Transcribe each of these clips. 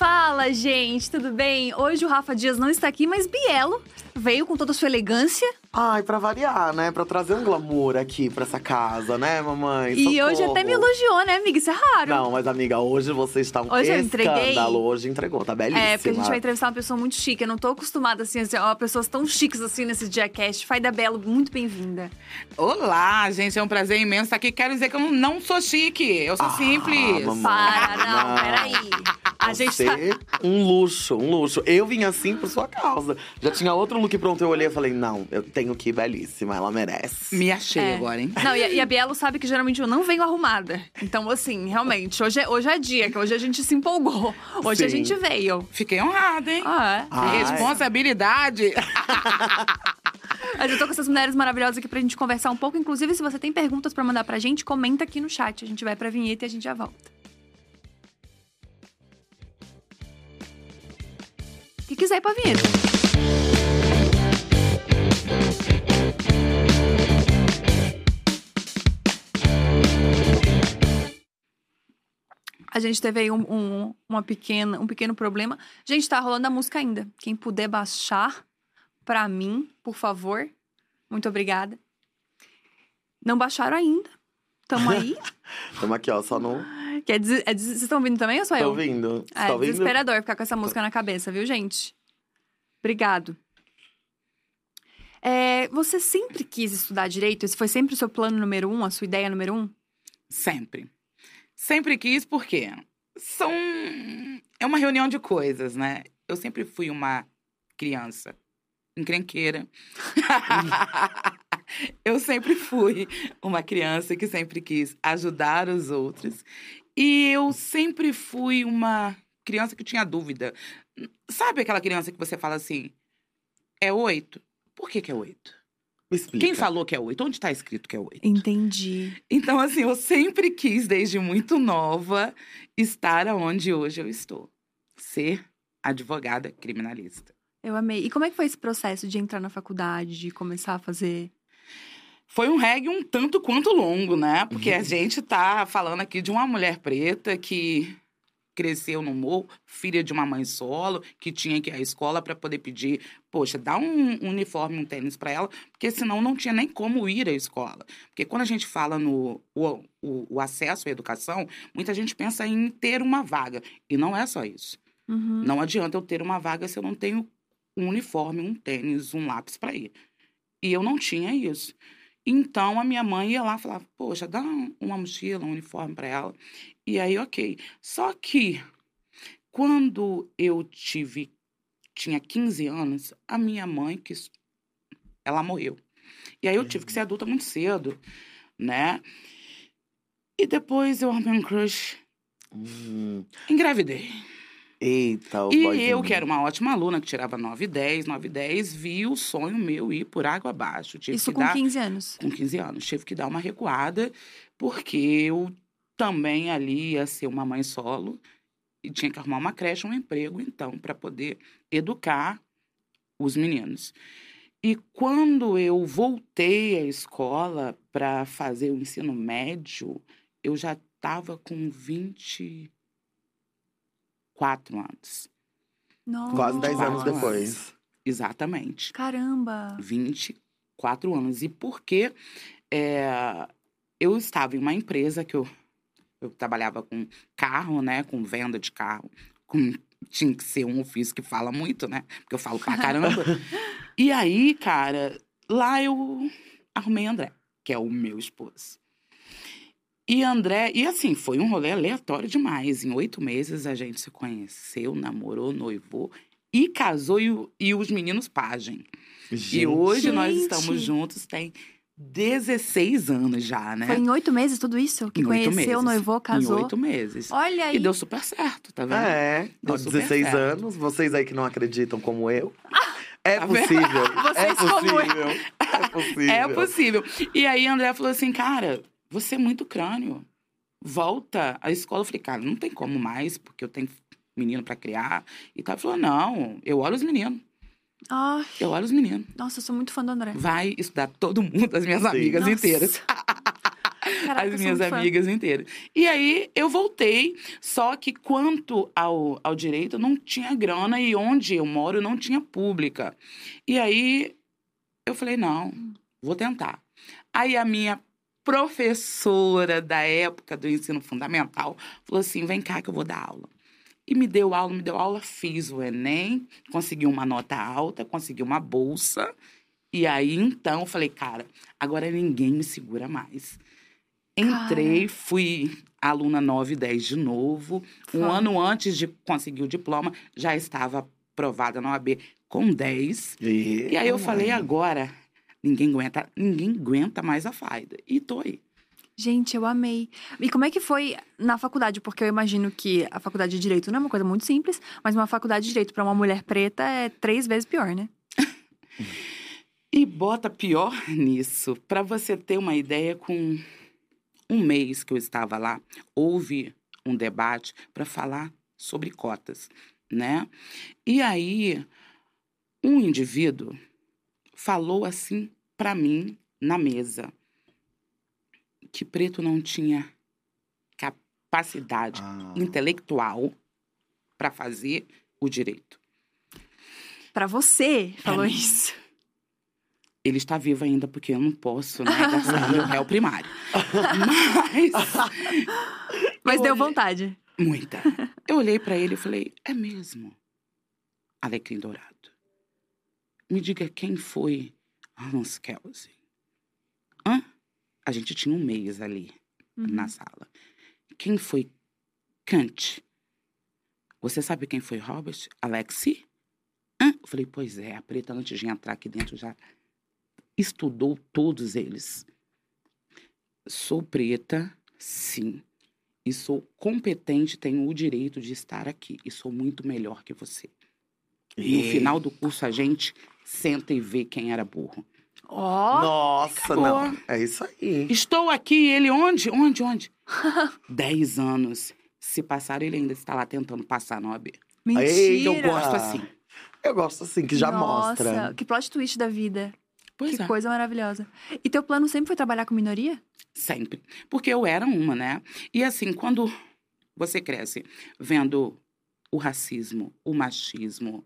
Fala, gente, tudo bem? Hoje o Rafa Dias não está aqui, mas Bielo veio com toda a sua elegância. Ai, pra variar, né? Pra trazer um glamour aqui pra essa casa, né, mamãe? E Socorro. hoje até me elogiou, né, amiga? Isso é raro. Não, mas amiga, hoje você está um Hoje eu entreguei. escândalo. Hoje entregou, tá belíssima. É, porque a gente vai entrevistar uma pessoa muito chique. Eu não tô acostumada, assim, a ser ó, pessoas tão chiques assim nesse Diacast. Faida Belo, muito bem-vinda. Olá, gente, é um prazer imenso estar aqui. Quero dizer que eu não- não sou chique, eu sou Ah, simples. mamãe. Para, não, Não. peraí. A gente Você, tá... um luxo, um luxo. Eu vim assim por sua causa. Já tinha outro look pronto, eu olhei e falei, não, eu tenho que ir belíssima, ela merece. Me achei É. agora, hein? Não, e a, e a Bielo sabe que geralmente eu não venho arrumada. Então, assim, realmente, hoje é, hoje é dia, que hoje a gente se empolgou. Hoje a Sim. gente veio. Fiquei honrada, hein? Ah, é. Ai. Responsabilidade. Mas eu tô com essas mulheres maravilhosas aqui pra gente conversar um pouco. Inclusive, se você tem perguntas pra mandar pra gente, comenta aqui no chat. A gente vai pra vinheta e a gente já volta. O que quiser ir pra vinheta. A gente teve aí um, um- uma pequena, um pequeno problema. Gente, tá rolando a música ainda. Quem puder baixar pra mim, por favor. Muito obrigada. Não baixaram ainda. Tamo aí. Tamo aqui, ó, só no. Que é des- é des- Vocês estão ouvindo também ou só Tô eu? ouvindo. Você É tá ouvindo? desesperador ficar com essa música na cabeça, viu, gente? Obrigado. É, você sempre quis estudar direito? Esse foi sempre o seu plano número um, a sua ideia número um? Sempre. Sempre quis, porque são. É uma reunião de coisas, né? Eu sempre fui uma criança encrenqueira. eu sempre fui uma criança que sempre quis ajudar os outros. E eu sempre fui uma criança que tinha dúvida. Sabe aquela criança que você fala assim: é oito? Por que, que é oito? Me explica. Quem falou que é oito? Onde está escrito que é oito? Entendi. Então, assim, eu sempre quis, desde muito nova, estar onde hoje eu estou. Ser advogada criminalista. Eu amei. E como é que foi esse processo de entrar na faculdade, de começar a fazer? Foi um reggae um tanto quanto longo, né? Porque a gente tá falando aqui de uma mulher preta que cresceu no morro, filha de uma mãe solo, que tinha que ir à escola para poder pedir, poxa, dá um uniforme, um tênis para ela, porque senão não tinha nem como ir à escola. Porque quando a gente fala no o, o, o acesso à educação, muita gente pensa em ter uma vaga. E não é só isso. Uhum. Não adianta eu ter uma vaga se eu não tenho um uniforme, um tênis, um lápis para ir. E eu não tinha isso. Então a minha mãe ia lá e falava: Poxa, dá um- uma mochila, um uniforme para ela. E aí, ok. Só que quando eu tive, tinha 15 anos, a minha mãe, que ela morreu. E aí eu tive que ser adulta muito cedo, né? E depois eu arrumei um crush, Hum, engravidei. Eita, o E boyzinho. eu, que era uma ótima aluna, que tirava 9 e 10, 9 e 10, vi o sonho meu ir por água abaixo. Tive Isso que com dar, 15 anos. com 15 anos. Tive que dar uma recuada, porque eu também ali ia ser uma mãe solo e tinha que arrumar uma creche, um emprego, então, para poder educar os meninos. E quando eu voltei à escola para fazer o ensino médio, eu já estava com 24 anos. Nossa. Quase 10 anos depois. Exatamente. Caramba. 24 anos. E porque é, eu estava em uma empresa que eu, eu trabalhava com carro, né? Com venda de carro. Com, tinha que ser um ofício que fala muito, né? Porque eu falo pra caramba. e aí, cara, lá eu arrumei André, que é o meu esposo. E André, e assim, foi um rolê aleatório demais. Em oito meses a gente se conheceu, namorou, noivou e casou e, e os meninos pagem. E Gente, hoje nós Gente. estamos juntos, tem 16 anos já, né? Foi em oito meses tudo isso? Que Em conheceu, meses. noivou, casou? Em oito meses. Olha aí. E deu super certo, tá vendo? É, Deu aos super 16 certo. anos, vocês aí que não acreditam como eu. É Tá possível. é Vocês como eu. possível. É possível. É possível. E aí André falou assim, cara, você é muito crânio. Volta à escola. Eu falei, cara, não tem como mais, porque eu tenho menino pra criar. E tal. Ele falou, não, eu olho os meninos. Ai, Eu olho os meninos. nossa, eu sou muito fã do André. Vai estudar todo mundo, as minhas Sim. amigas Nossa. inteiras. Caraca, as minhas muito fã. amigas inteiras. E aí eu voltei, só que quanto ao, ao direito, não tinha grana e onde eu moro não tinha pública. E aí eu falei, não, vou tentar. Aí a minha professora da época do ensino fundamental falou assim: vem cá que eu vou dar aula. E me deu aula, me deu aula, fiz o Enem, consegui uma nota alta, consegui uma bolsa. E aí, então, eu falei, cara, agora ninguém me segura mais. Entrei, fui aluna 9 e 10 de novo. Um ano antes de conseguir o diploma, já estava aprovada na OAB com 10. E aí eu falei, agora, ninguém aguenta, ninguém aguenta mais a faida. E tô aí. Gente, eu amei. E como é que foi na faculdade? Porque eu imagino que a faculdade de Direito não é uma coisa muito simples, mas uma faculdade de Direito para uma mulher preta é três vezes pior, né? E bota pior nisso, para você ter uma ideia, com um mês que eu estava lá, houve um debate para falar sobre cotas, né? E aí, um indivíduo falou assim para mim na mesa que preto não tinha capacidade Ah. intelectual para fazer o direito. Pra você, falou mim. isso. Ele está vivo ainda porque eu não posso, né, meu réu primário. Mas Mas Eu deu olhei- vontade. muita. Eu olhei para ele e falei: "É mesmo? Alecrim Dourado. Me diga quem foi Hans Kelsen?" Hã? A gente tinha um mês ali Uhum. na sala. Quem foi Kant? Você sabe quem foi Robert? Alexi? Hã? Eu falei, pois é, a preta antes de entrar aqui dentro já estudou todos eles. Sou preta, sim. E sou competente, tenho o direito de estar aqui. E sou muito melhor que você. E no final do curso a gente senta e vê quem era burro. Ó, Nossa, acabou. não. É isso aí. Estou aqui, ele onde? Onde, onde? Dez anos. Se passaram, ele ainda está lá tentando passar na OAB. mentira. Ei, Eu gosto assim. Eu gosto assim, que já Nossa, mostra. que plot twist da vida. Pois que é. coisa maravilhosa. E teu plano sempre foi trabalhar com minoria? Sempre. Porque eu era uma, né? E assim, quando você cresce vendo o racismo, o machismo,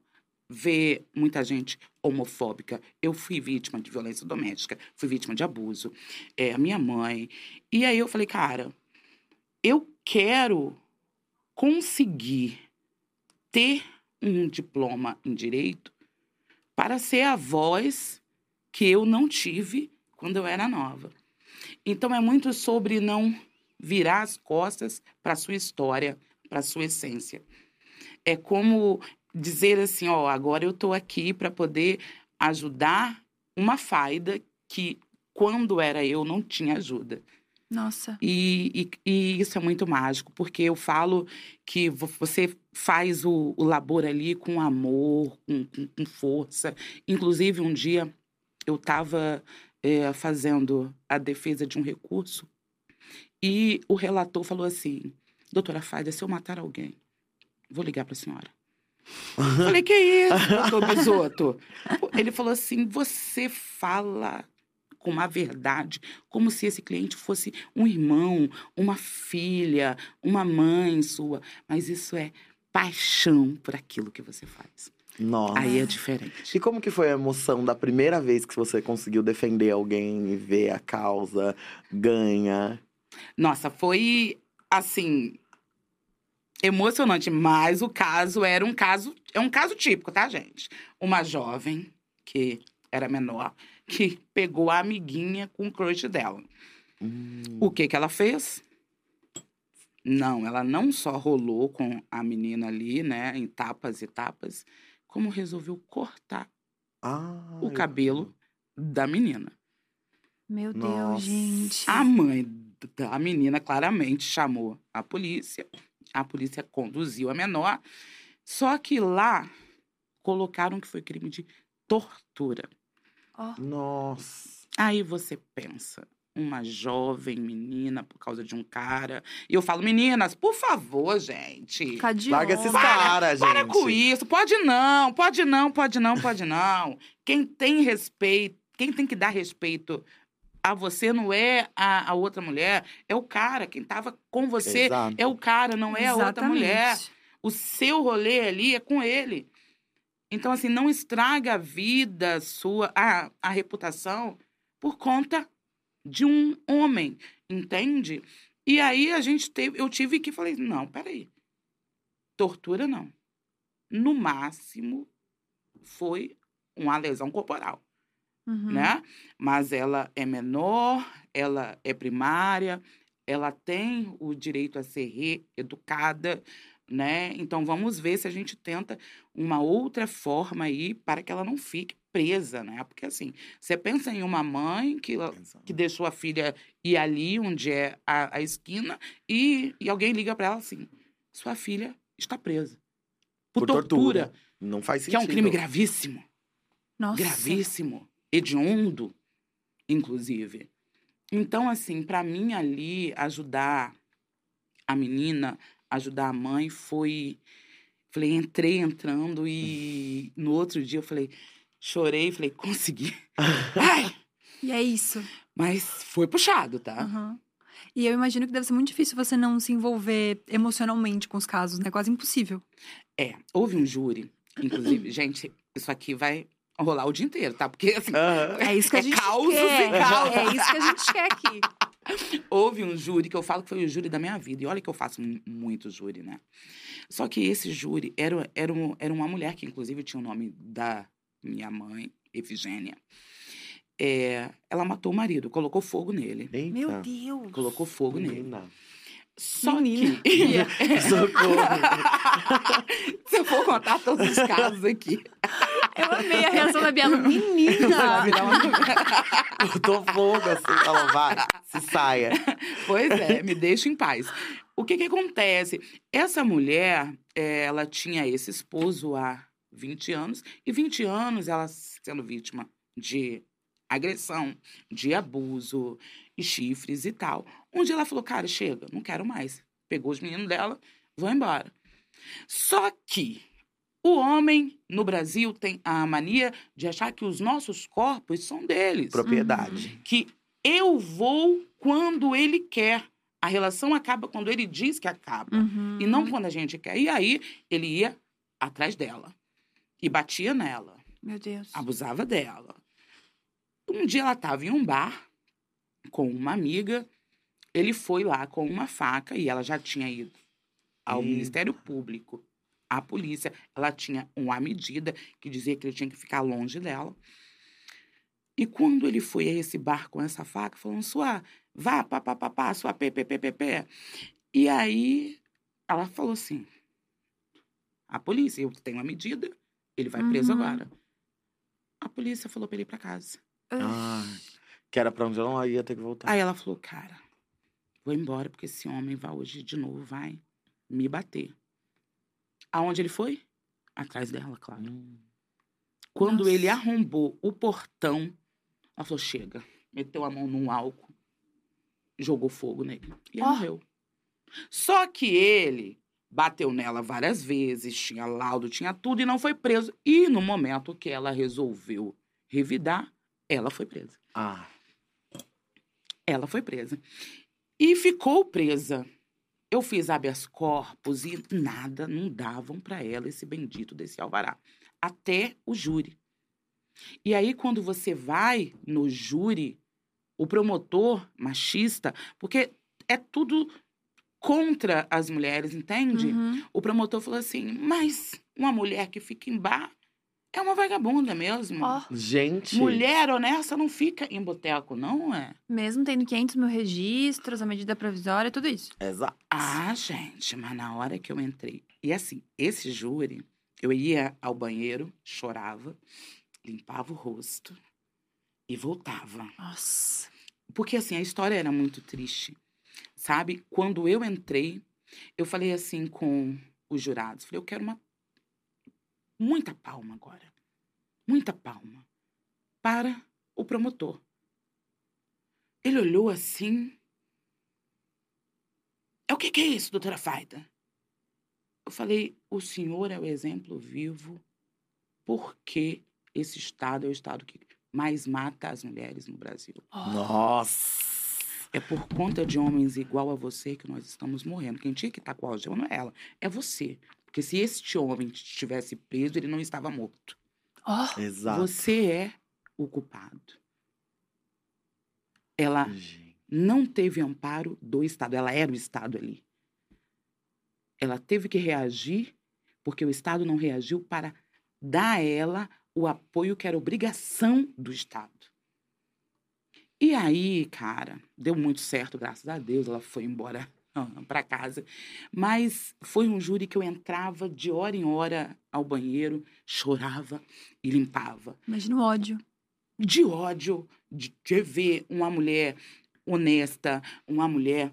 vê muita gente homofóbica. Eu fui vítima de violência doméstica, fui vítima de abuso. É, a minha mãe. E aí eu falei, cara, eu quero conseguir ter um diploma em direito para ser a voz que eu não tive quando eu era nova. Então é muito sobre não virar as costas para a sua história, para a sua essência. É como dizer assim, ó, agora eu estou aqui para poder ajudar uma faida que quando era eu não tinha ajuda. Nossa. E, e- e isso é muito mágico, porque eu falo que vo- você faz o, o labor ali com amor, com, com- com força. Inclusive, um dia eu estava fazendo a defesa de um recurso e o relator falou assim: Doutora Faida, se eu matar alguém, vou ligar para a senhora. Eu Falei, que isso, doutor Bisoto? Ele falou assim: você fala com uma verdade, como se esse cliente fosse um irmão, uma filha, uma mãe sua. Mas isso é paixão por aquilo que você faz. Nossa. Aí é diferente. E como que foi a emoção da primeira vez que você conseguiu defender alguém e ver a causa ganha? Nossa, foi assim emocionante, mas o caso era um caso, é um caso típico, tá, gente? Uma jovem que era menor que pegou a amiguinha com o crush dela. O que que ela fez? Não, ela não só rolou com a menina ali, né, em tapas e tapas, como resolveu cortar Ah, o cabelo da menina. Meu Deus, Nossa. gente. A mãe da menina claramente chamou a polícia. A polícia conduziu a menor. Só que lá colocaram que foi crime de tortura. Ó, Nossa. Aí você pensa, uma jovem menina por causa de um cara. E eu falo, meninas, por favor, gente. de Larga esses caras, gente. Para com isso. Pode não, pode não, pode não, pode não. Quem tem respeito, quem tem que dar respeito a você não é a, a outra mulher, é o cara. Quem tava com você Exato. é o cara, não é a outra mulher. O seu rolê ali é com ele. Então, assim, não estraga a vida sua, a, a reputação, por conta de um homem, entende? E aí a gente teve, eu tive que falei, não, peraí. Tortura não. No máximo, foi uma lesão corporal Uhum. né? Mas ela é menor, ela é primária, ela tem o direito a ser reeducada, né? Então vamos ver se a gente tenta uma outra forma aí para que ela não fique presa, né? Porque assim, você pensa em uma mãe que, que deixou a filha ir ali onde é a, a esquina e, e alguém liga para ela assim: sua filha está presa. Por, Por tortura, tortura. Não faz que sentido. é um crime gravíssimo Nossa. gravíssimo, hediondo, inclusive. Então, assim, para mim ali, ajudar a menina, ajudar a mãe, foi. Falei, entrei entrando e no outro dia eu falei, chorei, falei, consegui. Ai! E é isso. Mas foi puxado, tá? Aham. E eu imagino que deve ser muito difícil você não se envolver emocionalmente com os casos, né? Quase impossível. É, houve um júri, inclusive. gente, isso aqui vai rolar o dia inteiro, tá? Porque, assim, Aham. É isso que a É gente causos quer. e causos. É isso que a gente quer aqui. Houve um júri que eu falo que foi o júri da minha vida. E olha que eu faço mu- muito júri, né? Só que esse júri era, era, um- era uma mulher que, inclusive, tinha o nome da minha mãe, Efigênia. É, ela matou o marido, colocou fogo nele. Eita. Meu Deus. Colocou fogo nele. Menina. Só Menina. que. Socorro. Se eu for contar todos os casos aqui. Eu amei a reação da Biela. Menina! uma- Botou fogo assim. Ela vai. Se saia. Pois é, me deixa em paz. O que que acontece? Essa mulher, ela tinha esse esposo há 20 anos, e 20 anos ela sendo vítima de agressão, de abuso, e chifres e tal. Um dia ela falou, cara, chega, não quero mais. Pegou os meninos dela, vou embora. Só que o homem no Brasil tem a mania de achar que os nossos corpos são deles Propriedade. que eu vou quando ele quer. A relação acaba quando ele diz que acaba. Uhum. E não quando a gente quer. E aí, ele ia atrás dela. E batia nela. Meu Deus. Abusava dela. Um dia ela estava em um bar com uma amiga. Ele foi lá com uma faca e ela já tinha ido ao Eita. Ministério Público, à polícia. Ela tinha uma medida que dizia que ele tinha que ficar longe dela. E quando ele foi a esse bar com essa faca, falando, sua, vá, pá, pá, pá, pá, sua pê, pê, pê, pê, pê. E aí, ela falou assim, a polícia, eu tenho uma medida, ele vai preso Uhum. agora. A polícia falou pra ele ir pra casa. Ah, que era pra onde ela ia ter que voltar. Aí ela falou, cara, vou embora porque esse homem vai hoje de novo, vai me bater. Aonde ele foi? Atrás dela, claro. Hum. Quando Nossa. ele arrombou o portão, ela falou: chega. Meteu a mão num álcool, jogou fogo nele. E Ó. morreu. Só que ele bateu nela várias vezes, tinha laudo, tinha tudo e não foi preso. E no momento que ela resolveu revidar, ela foi presa. Ah, Ela foi presa. E ficou presa. Eu fiz habeas corpus e nada, não davam para ela esse bendito desse alvará. Até o júri. E aí, quando você vai no júri, o promotor machista, porque é tudo contra as mulheres, entende? Uhum. O promotor falou assim: mas uma mulher que fica em bar é uma vagabunda mesmo. Ó, gente. Mulher honesta não fica em boteco, não é? mesmo tendo 500 mil registros, a medida provisória, tudo isso. Exato. Ah, gente, mas na hora que eu entrei. E assim, esse júri, eu ia ao banheiro, chorava, limpava o rosto e voltava. Nossa. Porque assim, a história era muito triste. Sabe? Quando eu entrei, eu falei assim com os jurados, falei, eu quero uma muita palma agora. Muita palma para o promotor. Ele olhou assim. É o que, que é isso, doutora Faida? Eu falei, o senhor é o exemplo vivo porque esse estado é o estado que mais mata as mulheres no Brasil. Nossa! É por conta de homens igual a você que nós estamos morrendo. Quem tinha que estar com a algema não é ela, é você. Porque se este homem estivesse preso, ele não estava morto. Ó, Exato. Você é o culpado. Ela Gente. não teve amparo do Estado, ela era o Estado ali. Ela teve que reagir porque o Estado não reagiu para dar a ela o apoio que era obrigação do Estado. E aí, cara, deu muito certo, graças a Deus, ela foi embora para casa. Mas foi um júri que eu entrava de hora em hora ao banheiro, chorava e limpava imagina o ódio. de ódio de, de ver uma mulher honesta, uma mulher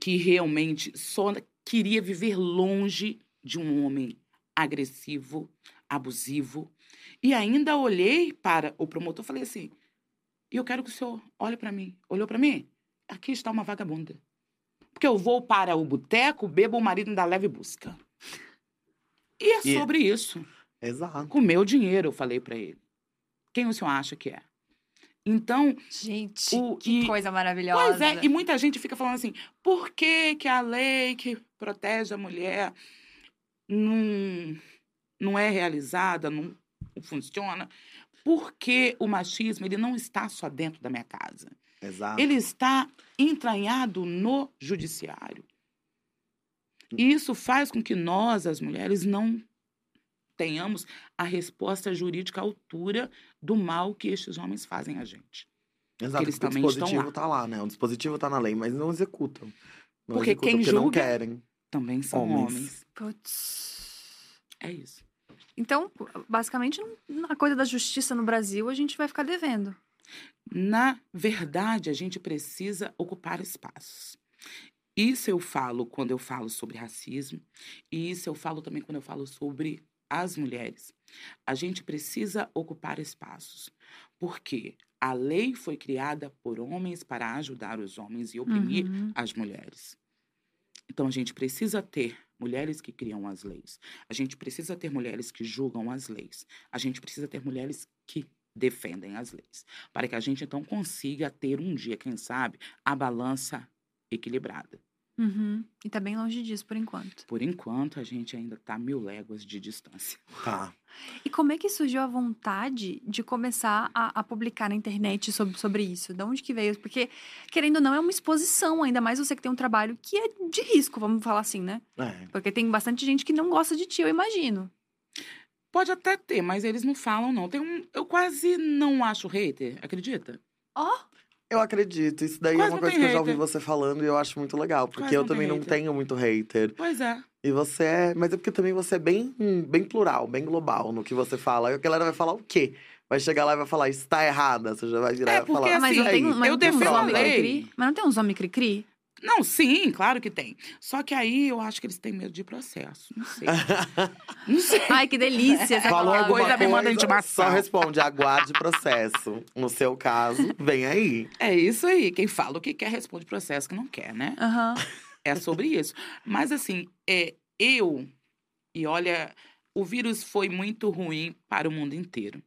que realmente só queria viver longe de um homem agressivo, abusivo. E ainda olhei para o promotor e falei assim: e eu quero que o senhor olhe para mim. Olhou para mim? Aqui está uma vagabunda. Porque eu vou para o boteco, bebo, o marido ainda leva e busca. E é E- sobre isso. Exato. Com meu dinheiro, eu falei para ele. Quem o senhor acha que é? Então, Gente, O- que e- coisa maravilhosa. Pois é, e muita gente fica falando assim: por que, que a lei que protege a mulher não, não é realizada, não funciona? Porque o machismo ele não está só dentro da minha casa. Exato. Ele está entranhado no judiciário. E isso faz com que nós, as mulheres, não tenhamos a resposta jurídica à altura do mal que estes homens fazem a gente. Exato, eles também o dispositivo lá. tá lá, né? O dispositivo tá na lei, mas não executam. Não Porque executam quem porque não julga- querem. Também são Homens. homens. Putz. É isso. Então, basicamente, não- a coisa da justiça no Brasil, a gente vai ficar devendo. Na verdade, a gente precisa ocupar espaços. Isso eu falo quando eu falo sobre racismo, e isso eu falo também quando eu falo sobre as mulheres. A gente precisa ocupar espaços, porque a lei foi criada por homens para ajudar os homens e oprimir Uhum. as mulheres. Então a gente precisa ter mulheres que criam as leis. A gente precisa ter mulheres que julgam as leis. A gente precisa ter mulheres que defendem as leis, para que a gente então consiga ter um dia, quem sabe, a balança equilibrada. Uhum. E tá bem longe disso por enquanto. Por enquanto, a gente ainda está mil léguas de distância. Tá. E como é que surgiu a vontade de começar a, a publicar na internet sobre, sobre isso? De onde que veio? Porque, querendo ou não, é uma exposição, ainda mais você que tem um trabalho que é de risco, vamos falar assim, né? É. Porque tem bastante gente que não gosta de ti, eu imagino. Pode até ter, mas eles não falam, não. Tem um, eu quase não acho hater, acredita? Ó, Eu acredito. Isso daí Quase é uma coisa que eu já ouvi hater. você falando e eu acho muito legal. Porque Quase eu não também não hater. tenho muito hater. Pois é. E você é. Mas é porque também você é bem, bem plural, bem global no que você fala. E a galera vai falar o quê? Vai chegar lá e vai falar, está errada. Você já vai virar É, e falar. porque, mas assim, não tem, um- mas eu defendo a homem lei. cri-cri? Mas não tem uns homens cri-cri? Não, sim, claro que tem. Só que aí eu acho que eles têm medo de processo. Não sei. não sei. Ai, que delícia essa Falou palavra. alguma coisa, coisa, me manda intimação. Só responde, aguarde processo. No seu caso, vem aí. É isso aí. Quem fala o que quer responde processo que não quer, né? Aham. É sobre isso. Mas assim, é, eu. E olha, o vírus foi muito ruim para o mundo inteiro.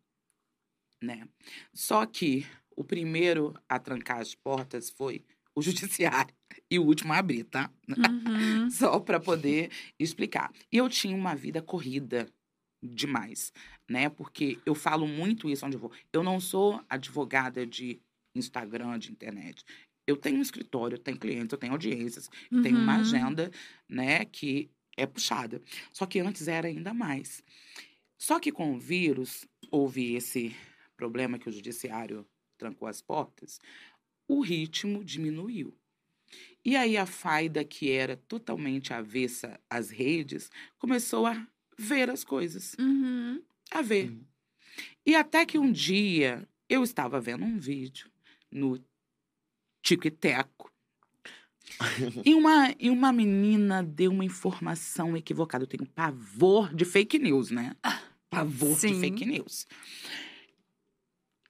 Né? Só que o primeiro a trancar as portas foi o judiciário. E o último a abrir, tá? Uhum. Só para poder explicar. E eu tinha uma vida corrida demais, né? Porque eu falo muito isso onde eu vou. Eu não sou advogada de Instagram, de internet. Eu tenho um escritório, eu tenho clientes, eu tenho audiências, eu tenho uma Uhum. agenda, né, que é puxada. Só que antes era ainda mais. Só que com o vírus, houve esse problema que o judiciário trancou as portas, o ritmo diminuiu. E aí a Faida, que era totalmente avessa às redes, começou a ver as coisas, Uhum. a ver. Uhum. E até que um dia eu estava vendo um vídeo no tico e teco. e, uma, e uma menina deu uma informação equivocada. Eu tenho pavor de fake news, né? Pavor de Sim. fake news.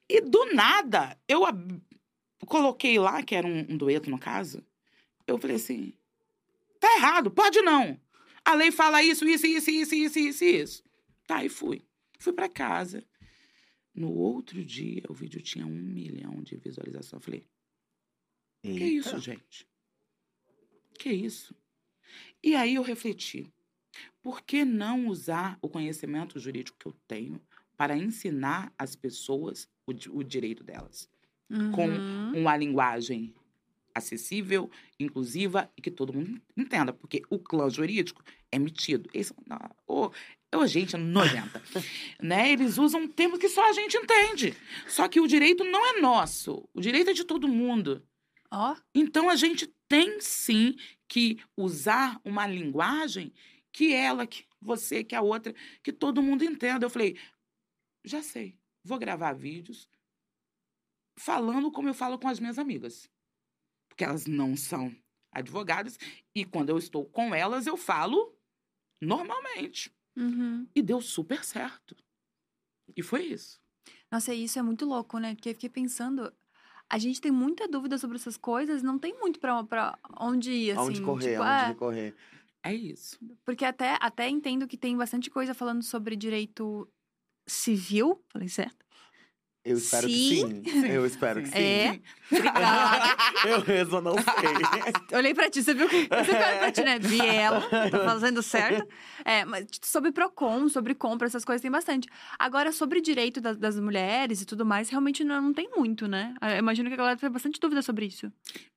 E do nada, eu coloquei lá, que era um, um dueto no caso, eu falei assim: tá errado, pode não. A lei fala isso, isso, isso, isso, isso, isso, isso. Tá, e fui. Fui pra casa. No outro dia, o vídeo tinha um milhão de visualizações. Eu falei, que isso, gente? Que isso? E aí eu refleti. Por que não usar o conhecimento jurídico que eu tenho para ensinar as pessoas o, o direito delas? Com Uhum. uma linguagem acessível, inclusiva e que todo mundo entenda. Porque o clã jurídico é metido. Eles, não, ô, ô, gente nojenta. né? Eles usam termos que só a gente entende. Só que o direito não é nosso. O direito é de todo mundo. Ó, Então a gente tem sim que usar uma linguagem que ela, que você, que a outra, que todo mundo entenda. Eu falei, já sei, vou gravar vídeos falando como eu falo com as minhas amigas. Porque elas não são advogadas e quando eu estou com elas eu falo normalmente. uhum. E deu super certo. E foi isso. Nossa, isso é muito louco, né? Porque eu fiquei pensando. A gente tem muita dúvida sobre essas coisas, não tem muito pra, pra onde ir, assim. Aonde correr, tipo, aonde é, recorrer. É isso. Porque até, até entendo que tem bastante coisa falando sobre direito civil. Falei certo? Eu espero Sim. que sim. Eu espero que sim. É. eu mesmo não sei. Olhei pra ti, você viu que. Você olha pra ti, né? Bielo, tá fazendo certo. É, mas sobre PROCON, sobre compra, essas coisas tem bastante. Agora, sobre direito das, das mulheres e tudo mais, realmente não, não tem muito, né? Eu imagino que a galera tem bastante dúvida sobre isso.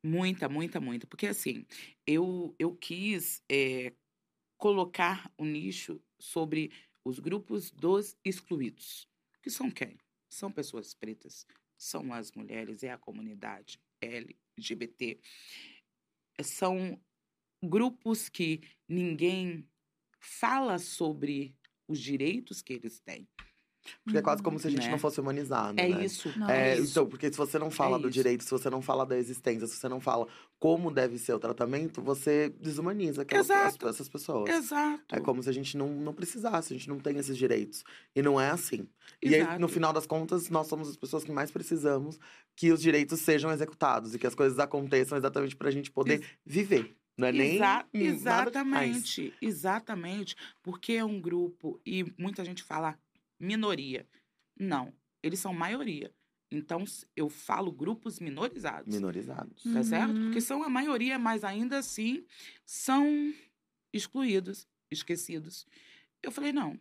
Muita, muita, muita. Porque assim, eu, eu quis eh, colocar o nicho sobre os grupos dos excluídos. Que são quem? São pessoas pretas, são as mulheres, é a comunidade LGBT. São grupos que ninguém fala sobre os direitos que eles têm. Porque é quase como se a gente Né? não fosse humanizado, É né? isso. Não. É, é isso. então, porque se você não fala do isso. direito, se você não fala da existência, se você não fala como deve ser o tratamento, você desumaniza aquelas, Exato. as- essas pessoas. Exato. É como se a gente não, não precisasse, a gente não tem esses direitos. E não é assim. E aí, no Exato. final das contas, nós somos as pessoas que mais precisamos que os direitos sejam executados e que as coisas aconteçam exatamente pra gente poder viver. Não é nem. Exa- hum, exatamente, exatamente. Porque é um grupo, e muita gente fala minoria. Não, eles são maioria. Então, eu falo grupos minorizados. Minorizados. Tá certo? Uhum. Porque são a maioria, mas ainda assim são excluídos, esquecidos. Eu falei, não.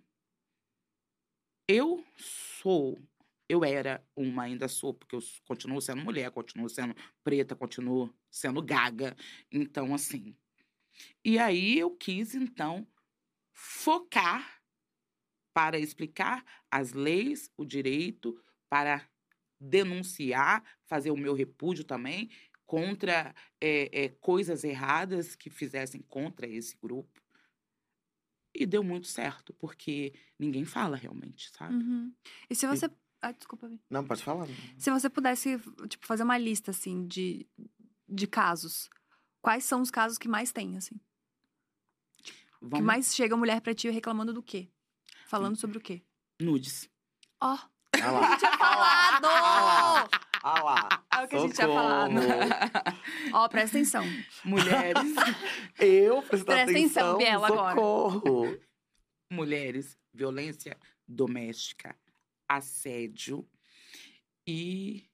Eu sou, eu era uma, ainda sou, porque eu continuo sendo mulher, continuo sendo preta, continuo sendo gaga. Então, assim. E aí eu quis, então, focar para explicar as leis, o direito, para denunciar, fazer o meu repúdio também contra é, é, coisas erradas que fizessem contra esse grupo. E deu muito certo, porque ninguém fala realmente, sabe? Uhum. E se você. Ah, desculpa, Vi. Não, pode falar. Se você pudesse, tipo, fazer uma lista, assim, de, de casos, quais são os casos que mais tem, assim? Que Vamos mais chega mulher pra ti reclamando do quê? Falando sobre o quê? nudes. Ó, Ah lá. tinha falado! Ah lá. É o que a gente tinha falado. Socorro. Ó, presta atenção. Mulheres, Eu prestando Presta atenção, atenção. Biela, agora. socorro. mulheres, violência doméstica, assédio e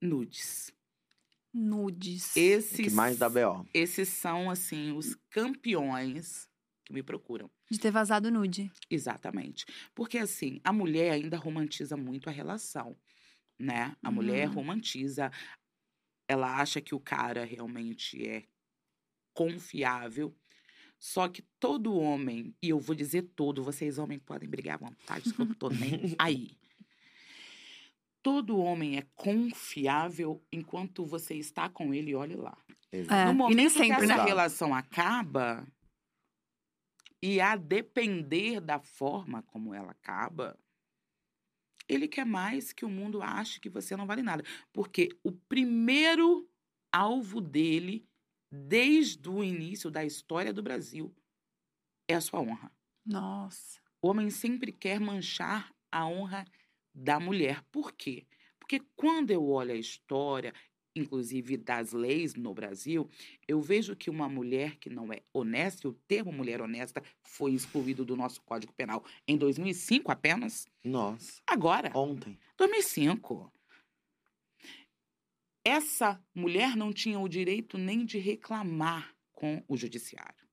nudes. Nudes. O Esses, que mais dá B.O. esses são, assim, os campeões que me procuram. De ter vazado nude. Exatamente. Porque, assim, a mulher ainda romantiza muito a relação, né? A mulher Uhum. romantiza, ela acha que o cara realmente é confiável. Só que todo homem, e eu vou dizer todo, vocês homens podem brigar à vontade, que eu não tô nem aí. Todo homem é confiável enquanto você está com ele, olhe lá. É, No e momento nem que sempre, essa né? relação acaba, e a depender da forma como ela acaba, ele quer mais que o mundo ache que você não vale nada. Porque o primeiro alvo dele desde o início da história do Brasil é a sua honra. Nossa. O homem sempre quer manchar a honra da mulher. Por quê? Porque quando eu olho a história, inclusive das leis no Brasil, eu vejo que uma mulher que não é honesta, o termo mulher honesta foi excluído do nosso Código Penal em 2005 apenas. Nossa. Agora, Ontem. 2005. Essa mulher não tinha o direito nem de reclamar com o judiciário.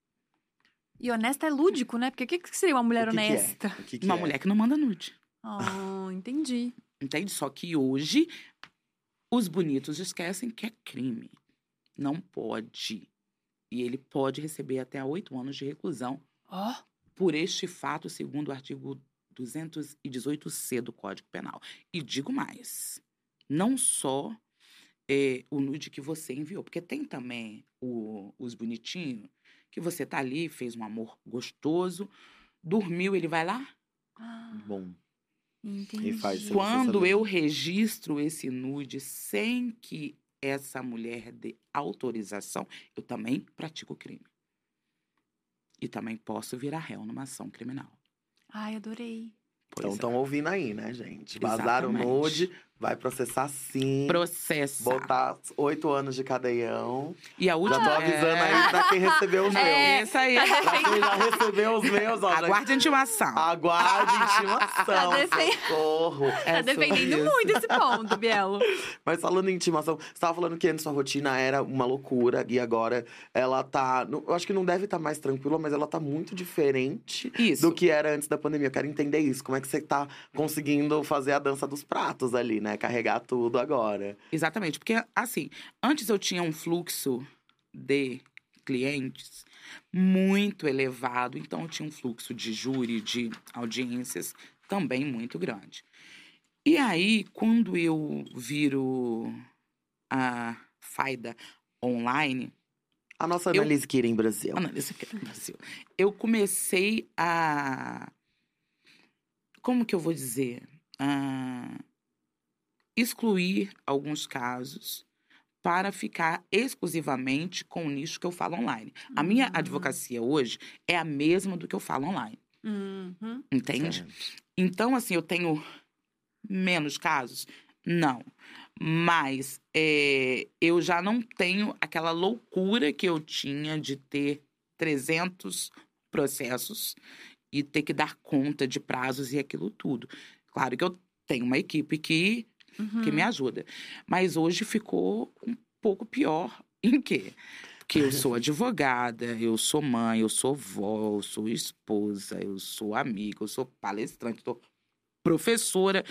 E honesta é lúdico, né? Porque o que, que seria uma mulher O que que é? honesta? O que que Uma é? mulher que não manda nude. Oh, entendi. Entende? Só que hoje os bonitos esquecem que é crime. Não pode. E ele pode receber até oito anos de reclusão Ó. por este fato, segundo o artigo 218C do Código Penal. E digo mais: não só eh, o nude que você enviou, porque tem também o- os bonitinhos que você tá ali, fez um amor gostoso, dormiu, ele vai lá. Ah, Bom. Entendi. E faz Quando eu registro esse nude sem que essa mulher dê autorização, eu também pratico crime. E também posso virar réu numa ação criminal. Ai, adorei. Pois Então é. estão ouvindo aí, né, gente? Vazaram o nude, vai processar sim. Processa. Botar oito anos de cadeião. E a Já última. tô avisando aí pra quem recebeu os meus. É. Isso aí. Pra quem já recebeu os meus, ó. já- Aguarde a intimação. Aguarde intimação. Tá defen- Socorro. Tá É defendendo isso. muito esse ponto, Bielo. Mas falando em intimação, você tava falando que antes sua rotina era uma loucura e agora ela tá. Eu acho que não deve estar mais tranquila, mas ela tá muito diferente Isso. do que era antes da pandemia. Eu quero entender isso. Como é que você tá conseguindo fazer a dança dos pratos ali, né? Carregar tudo agora. Exatamente. Porque, assim, antes eu tinha um fluxo de clientes muito elevado, então eu tinha um fluxo de júri, de audiências também muito grande. E aí, quando eu viro a Faida online, A nossa Eu- Annalise Kira em Brasil. Analisa aqui no Brasil. Eu comecei a. Como que eu vou dizer? A excluir alguns casos para ficar exclusivamente com o nicho que eu falo online. A minha Hum. advocacia hoje é a mesma do que eu falo online, Uhum. entende? Certo. Então, assim, eu tenho menos casos? Não. Mas é, eu já não tenho aquela loucura que eu tinha de ter 300 processos e ter que dar conta de prazos e aquilo tudo. Claro que eu tenho uma equipe que, que Uhum. me ajuda. Mas hoje ficou um pouco pior em quê? Porque eu sou advogada, eu sou mãe, eu sou vó, eu sou esposa, eu sou amiga, eu sou palestrante, sou professora.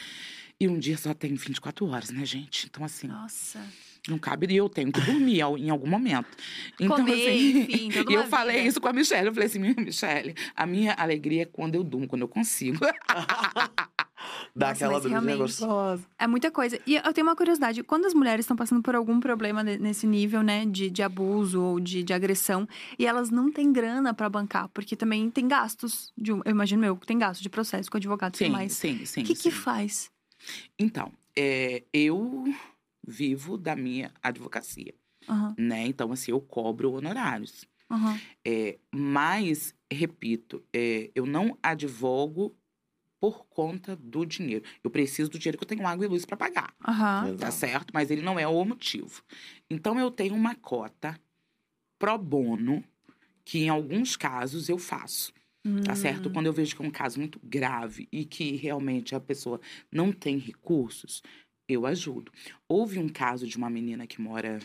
E um dia só tem 24 horas, né, gente? Então, assim, Nossa. não cabe. E eu tenho que dormir em algum momento. Então, Comer, assim. enfim, toda E eu uma falei vida. isso com a Michelle. Eu falei assim, Michelle, a minha alegria é quando eu durmo, quando eu consigo. Dá Nossa, aquela dormidinha gostosa. É muita coisa. E eu tenho uma curiosidade. Quando as mulheres estão passando por algum problema ne- nesse nível, né, de, de abuso ou de, de agressão, e elas não têm grana pra bancar, porque também tem gastos, de, eu imagino eu, que tem gastos de processo com advogado e Sim, tudo mais. sim, sim. O que sim. que faz? Então, é, eu vivo da minha advocacia, Aham, né? Então, assim, eu cobro honorários. aham. É, mas, repito, é, eu não advogo por conta do dinheiro. Eu preciso do dinheiro que eu tenho água e luz para pagar. Aham. Tá certo? Mas ele não é o motivo. Então, eu tenho uma cota pro bono que, em alguns casos, eu faço. Tá certo? Hum. Quando eu vejo que é um caso muito grave e que realmente a pessoa não tem recursos, eu ajudo. Houve um caso de uma menina que mora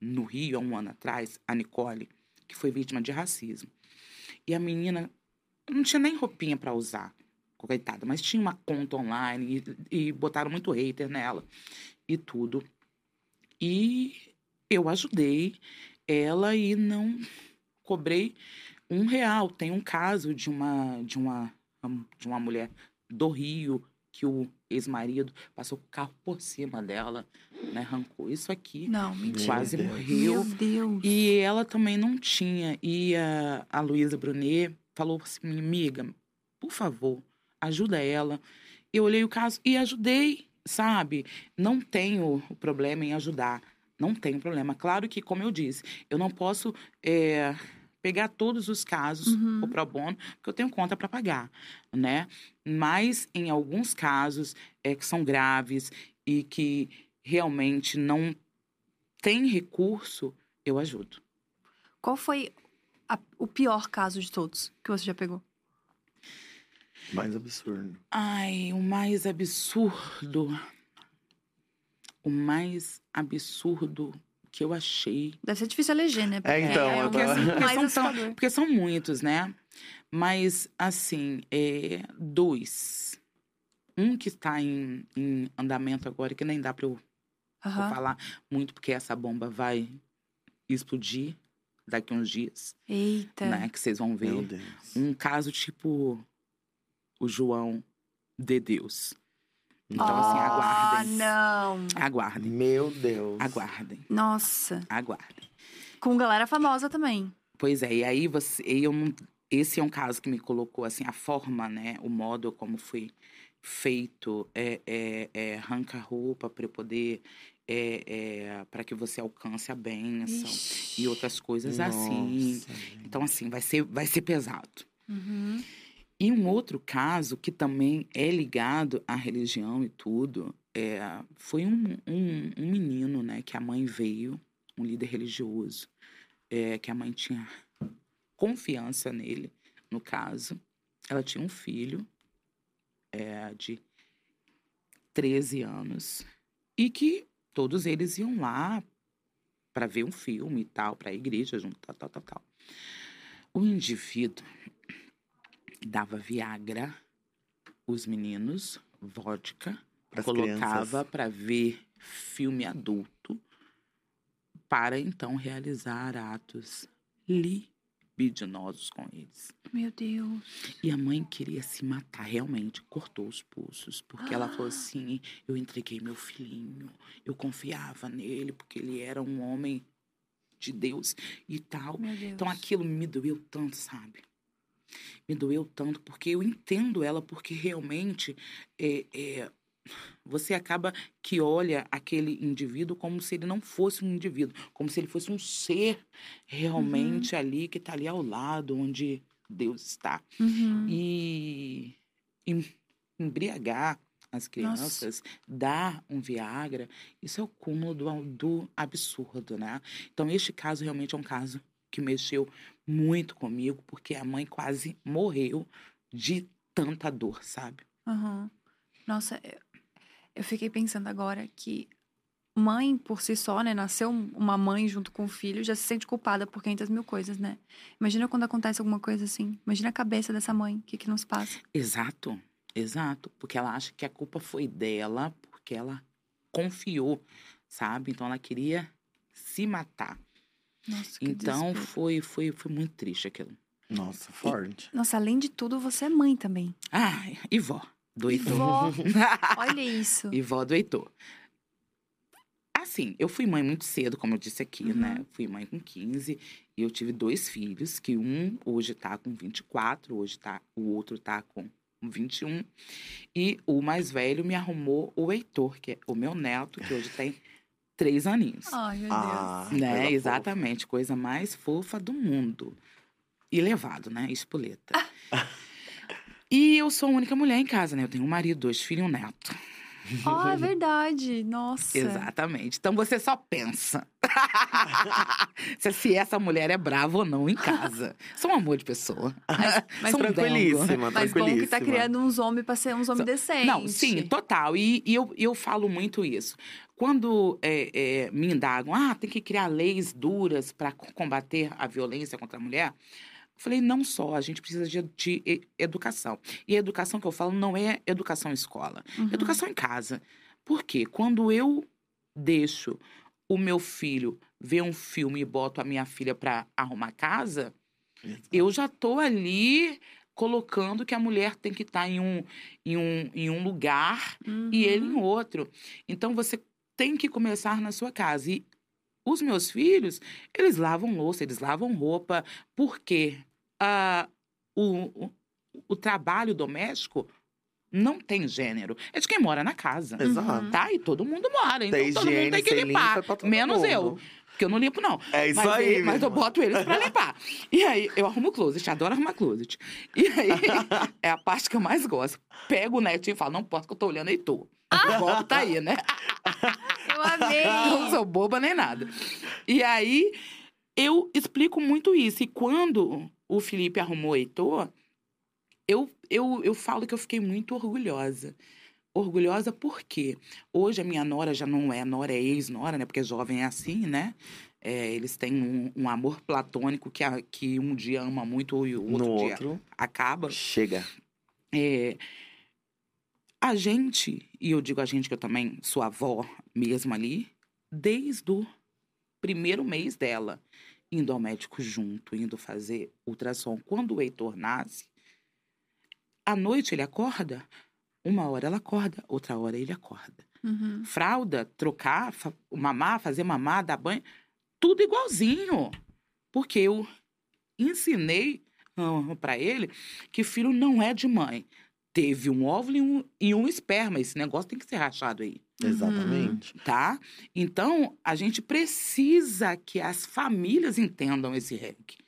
no Rio há um ano atrás, a Nicole, que foi vítima de racismo. E a menina não tinha nem roupinha para usar, coitada, mas tinha uma conta online e, e botaram muito hater nela e tudo. E eu ajudei ela e não cobrei um real. Tem um caso de uma de uma de uma mulher do Rio que o ex-marido passou o carro por cima dela, né? Arrancou isso aqui, Não, mentira. quase Deus. morreu. Meu Deus. E ela também não tinha. E a, a Luísa Brunet falou assim: amiga, por favor, ajuda ela. Eu olhei o caso e ajudei, sabe? Não tenho o problema em ajudar. Não tem problema. Claro que, como eu disse, eu não posso é, pegar todos os casos Uhum. o pro bono, porque eu tenho conta para pagar, né? Mas em alguns casos é, que são graves e que realmente não tem recurso, eu ajudo. Qual foi a- o pior caso de todos que você já pegou? Mais absurdo. Ai, o mais absurdo. O mais absurdo que eu achei. Deve ser difícil eleger, né? É, então, é eu o tava- mais Porque são, tão- porque são muitos, né? Mas, assim, é, dois. Um que está em, em andamento agora, que nem dá para eu Aham. falar muito, porque essa bomba vai explodir daqui uns dias, Eita. né? Que vocês vão ver. Meu Deus. Um caso tipo o João de Deus. Então, assim, Ah, aguardem. não. Aguardem, Meu Deus. aguardem, Nossa. aguardem. Com galera famosa também. Pois é, e aí você, e eu não, esse é um caso que me colocou assim a forma, né, o modo como foi feito, é, é, é arranca a roupa para poder, é, é, para que você alcance a bênção Ixi. e outras coisas assim. Nossa, gente. Então assim vai ser, vai ser pesado. Uhum. E um outro caso que também é ligado à religião e tudo, é, foi um, um, um menino, né, que a mãe veio, um líder religioso, é, que a mãe tinha confiança nele, no caso. Ela tinha um filho é, de 13 anos e que todos eles iam lá para ver um filme e tal, para a igreja junto, tal, tal, tal, tal. O indivíduo dava Viagra, os meninos, vodka, Pras colocava para ver filme adulto, para então realizar atos libidinosos com eles. Meu Deus. E a mãe queria se matar, realmente, cortou os pulsos, porque ela falou assim: eu entreguei meu filhinho, eu confiava nele, porque ele era um homem de Deus e tal. Meu Deus. Então aquilo me doeu tanto, sabe? Me doeu tanto, porque eu entendo ela, porque realmente é, é, você acaba que olha aquele indivíduo como se ele não fosse um indivíduo, como se ele fosse um ser realmente ali, que está ali ao lado, onde Deus está. Uhum. E em- embriagar as crianças, dar um Viagra, isso é o cúmulo do, do absurdo, né? Então, este caso realmente é um caso que mexeu muito comigo, porque a mãe quase morreu de tanta dor, sabe? Aham. Nossa, eu, eu fiquei pensando agora que mãe, por si só, né? Nasceu um- uma mãe junto com o filho, já se sente culpada por 500 mil coisas, né? Imagina quando acontece alguma coisa assim. Imagina a cabeça dessa mãe. O que que nos passa? Exato, exato. Porque ela acha que a culpa foi dela, porque ela confiou, sabe? Então, ela queria se matar. Nossa, Então, desespero. foi, foi, foi muito triste aquilo. Nossa, forte. Nossa, além de tudo, você é mãe também. Ai, e vó, do Heitor. Vó, olha isso. e vó do Heitor. Assim, eu fui mãe muito cedo, como eu disse aqui, Uhum. né? Fui mãe com 15 e eu tive dois filhos, que um hoje tá com 24, hoje tá, o outro tá com 21. E o mais velho me arrumou o Heitor, que é o meu neto, que hoje tem três aninhos. Ai, meu Ah, Deus. né? coisa Exatamente, coisa mais fofa do mundo. E levado, né? Espoleta. e eu sou a única mulher em casa, né? Eu tenho um marido, dois filhos e um neto. Ah, é verdade. Nossa. Exatamente. Então você só pensa se, se essa mulher é brava ou não em casa. Sou um amor de pessoa. mas um Tranquilíssima, dengo. Mas bom que tá tranquilíssima. criando uns homens pra ser uns homens decentes. Não, sim, total. E, e eu, eu falo muito isso. Quando é, é, me indagam, ah, tem que criar leis duras para combater a violência contra a mulher. Eu falei, não só, a gente precisa de, de educação. E a educação que eu falo não é educação em escola, Uhum. educação em casa. Por quê? Quando eu deixo o meu filho ver um filme e boto a minha filha para arrumar casa, eu já tô ali colocando que a mulher tem que estar em um, em um, em um lugar e ele em Uhum. outro. Então você tem que começar na sua casa. E os meus filhos, eles lavam louça, eles lavam roupa, porque ah, o, o, o trabalho doméstico não tem gênero. É de quem mora na casa. Exato. Tá? E todo mundo mora. Então Tem todo mundo higiene, tem que limpar. todo menos mundo. eu. Porque eu não limpo, não. É isso mas, aí, ele- mas eu boto eles pra limpar. E aí, eu arrumo closet, adoro arrumar closet. E aí, é a parte que eu mais gosto. Pego o netinho e falo, não posso que eu tô olhando Heitor. O golpe tá aí, né? Eu amei! Não sou boba nem nada. E aí, eu explico muito isso. E quando o Felipe arrumou o Heitor, eu, eu, eu falo que eu fiquei muito orgulhosa. Orgulhosa porque hoje a minha nora já não é nora, é ex-nora, né? Porque jovem é assim, né? É, eles têm um, um amor platônico que, a- que um dia ama muito e o outro no dia outro, acaba. chega. É, a gente, e eu digo a gente que eu também sou avó mesmo ali, desde o primeiro mês dela, indo ao médico junto, indo fazer ultrassom. Quando o Heitor nasce, à noite ele acorda, uma hora ela acorda, outra hora ele acorda. Uhum. Fralda, trocar, fa- mamar, fazer mamar, dar banho, tudo igualzinho. Porque eu ensinei para ele que filho não é de mãe. Teve um óvulo e um, e um esperma. Esse negócio tem que ser rachado aí, Exatamente. tá? Então, a gente precisa que as famílias entendam esse REC.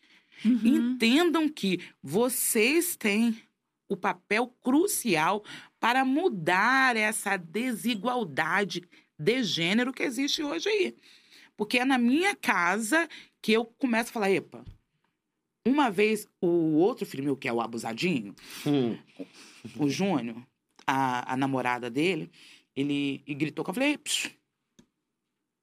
Uhum. Entendam que vocês têm o papel crucial para mudar essa desigualdade de gênero que existe hoje aí. Porque é na minha casa que eu começo a falar, epa, uma vez o outro filho meu, que é o abusadinho, Hum. o Júnior, a, a namorada dele, ele gritou que eu falei, "Psh,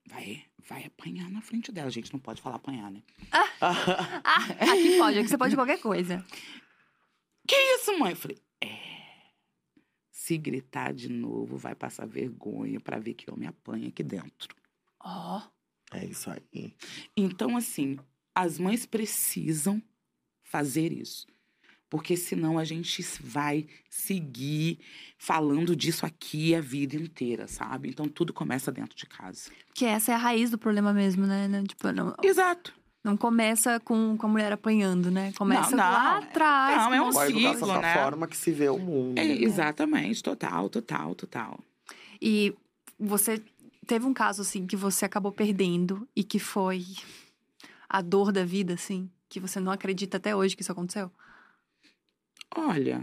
vai, vai apanhar na frente dela. Gente, não pode falar apanhar, né? Ah, aqui pode, aqui você pode qualquer coisa. Que isso, mãe? Eu falei, é. Se gritar de novo, vai passar vergonha pra ver que homem apanha aqui dentro. Ó. É isso aí. Então, assim, as mães precisam fazer isso. Porque senão a gente vai seguir falando disso aqui a vida inteira, sabe? Então tudo começa dentro de casa. Que essa é a raiz do problema mesmo, né? Não, Tipo, não, Exato. Não começa com, com a mulher apanhando, né? Começa Não, não. lá atrás. Não, é um ciclo, né? forma que se vê o mundo. É, exatamente, total, total, total. E você teve um caso, assim, que você acabou perdendo e que foi a dor da vida, assim? Que você não acredita até hoje que isso aconteceu? Olha,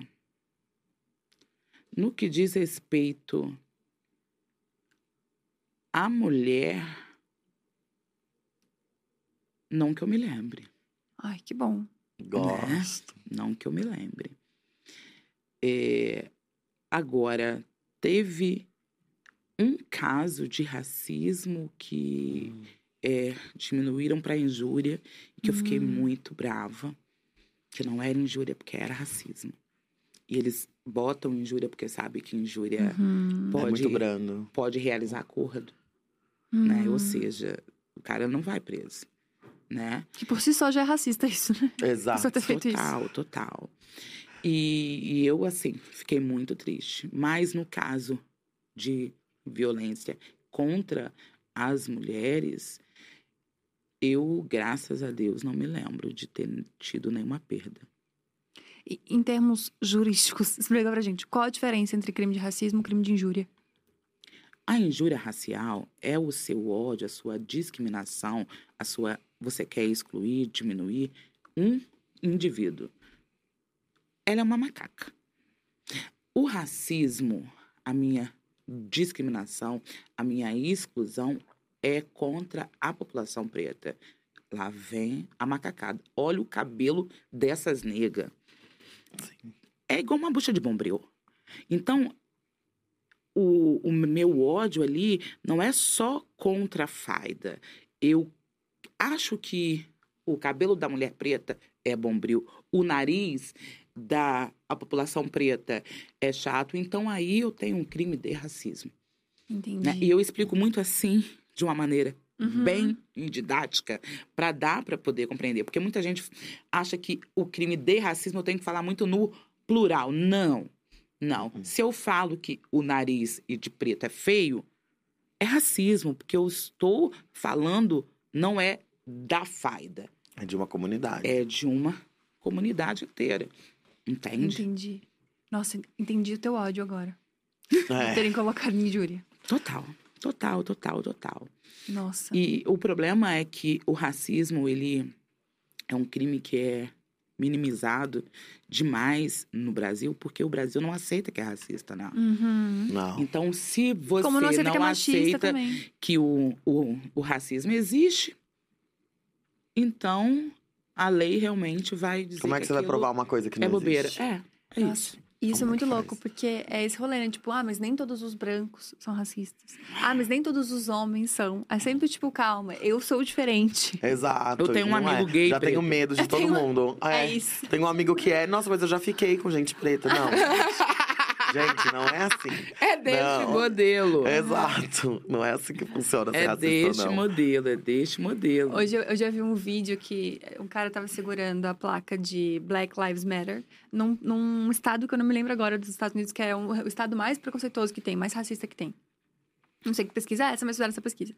no que diz respeito à mulher, não que eu me lembre. Ai, que bom. Gosto. Não que eu me lembre. É, agora, teve um caso de racismo que é, diminuíram para injúria e que eu fiquei Hum. muito brava. Que não era injúria, porque era racismo. E eles botam injúria porque sabem que injúria Uhum. É pode, muito brando. pode realizar acordo, né? Uhum. Ou seja, o cara não vai preso, né? Que por si só já é racista isso, né? Exato. Você ter feito isso. Total, total. E, e eu, assim, fiquei muito triste. Mas no caso de violência contra as mulheres, eu, graças a Deus, não me lembro de ter tido nenhuma perda. E, em termos jurídicos, explica pra gente qual a diferença entre crime de racismo e crime de injúria. A injúria racial é o seu ódio, a sua discriminação, a sua. Você quer excluir, diminuir um indivíduo. Ela é uma macaca. O racismo, a minha discriminação, a minha exclusão é contra a população preta. Lá vem a macacada. Olha o cabelo dessas negas. É igual uma bucha de bombril. Então, o, o meu ódio ali não é só contra a Faida. Eu acho que o cabelo da mulher preta é bombril, o nariz da a população preta é chato, então aí eu tenho um crime de racismo. Entendi. né? E eu explico muito assim, de uma maneira Uhum. bem didática, para dar para poder compreender. Porque muita gente acha que o crime de racismo eu tenho que falar muito no plural. Não. Não. Se eu falo que o nariz e de preto é feio, é racismo, porque eu estou falando não é da faida, É de uma comunidade. é de uma comunidade inteira. Entende? Entendi. Nossa, entendi o teu ódio agora. É. Terem colocado em júri. Total, total, total, total. Nossa. E o problema é que o racismo, ele é um crime que é minimizado demais no Brasil, porque o Brasil não aceita que é racista, não. Uhum. Não. Então, se você Como não aceita que é aceita também. que o, o, o racismo existe, então a lei realmente vai dizer Como é que você vai provar uma coisa que não É bobeira. existe? É, é Nossa. isso. E Isso Como é é muito que louco, faz? porque é esse rolê, né? Tipo, ah, mas nem todos os brancos são racistas. Ah, mas nem todos os homens são. É sempre tipo, calma, eu sou diferente. Exato. Eu tenho um é. amigo gay Já tenho preto. medo de Eu todo tenho- mundo. É isso. Tem um amigo que é, nossa, mas eu já fiquei com gente preta. Não. Gente, não é assim. É deste Não. modelo. Exato. Não é assim que funciona ser É racista, deste não. modelo, é deste modelo. Hoje eu, eu já vi um vídeo que um cara tava segurando a placa de Black Lives Matter num, num estado que eu não me lembro agora dos Estados Unidos, que é um- o estado mais preconceituoso que tem, mais racista que tem. Não sei que pesquisa é essa, mas fizeram essa pesquisa.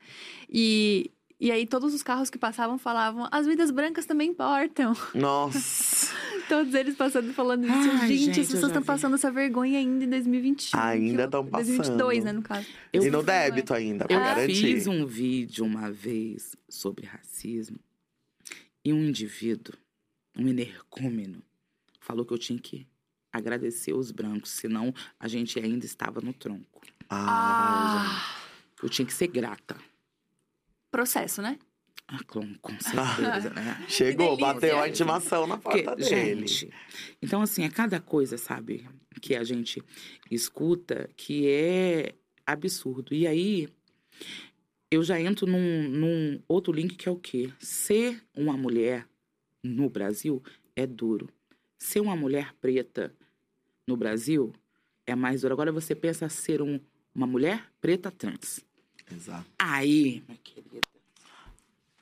E, e aí todos os carros que passavam falavam, as vidas brancas também importam. Nossa. Todos eles passando falando isso. Ai, gente, gente, as eu pessoas estão passando essa vergonha ainda em 2021. Ainda Que tão horror. 2022, passando. né, no caso. Eu e no débito ainda, pra Eu garantir. fiz um vídeo uma vez sobre racismo e um indivíduo, um energúmeno, falou que eu tinha que agradecer os brancos, senão a gente ainda estava no tronco. Ah, Que eu tinha que ser grata. Processo, né? Ah, com, com certeza, né? Chegou, delícia. bateu a intimação na Porque, porta dele. gente, então assim, é cada coisa, sabe, que a gente escuta que é absurdo. E aí, eu já entro num, num outro link que é o quê? Ser uma mulher no Brasil é duro. Ser uma mulher preta no Brasil é mais duro. Agora você pensa ser um, uma mulher preta trans. Exato. Aí, minha querida,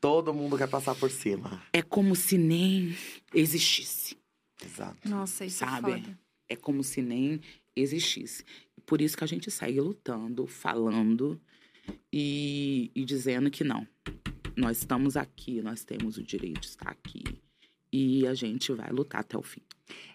Todo mundo quer passar por cima. é como se nem existisse. Exato. Nossa, isso Sabe? é foda. É como se nem existisse. Por isso que a gente segue lutando, falando e, e dizendo que não. Nós estamos aqui, nós temos o direito de estar aqui. E a gente vai lutar até o fim.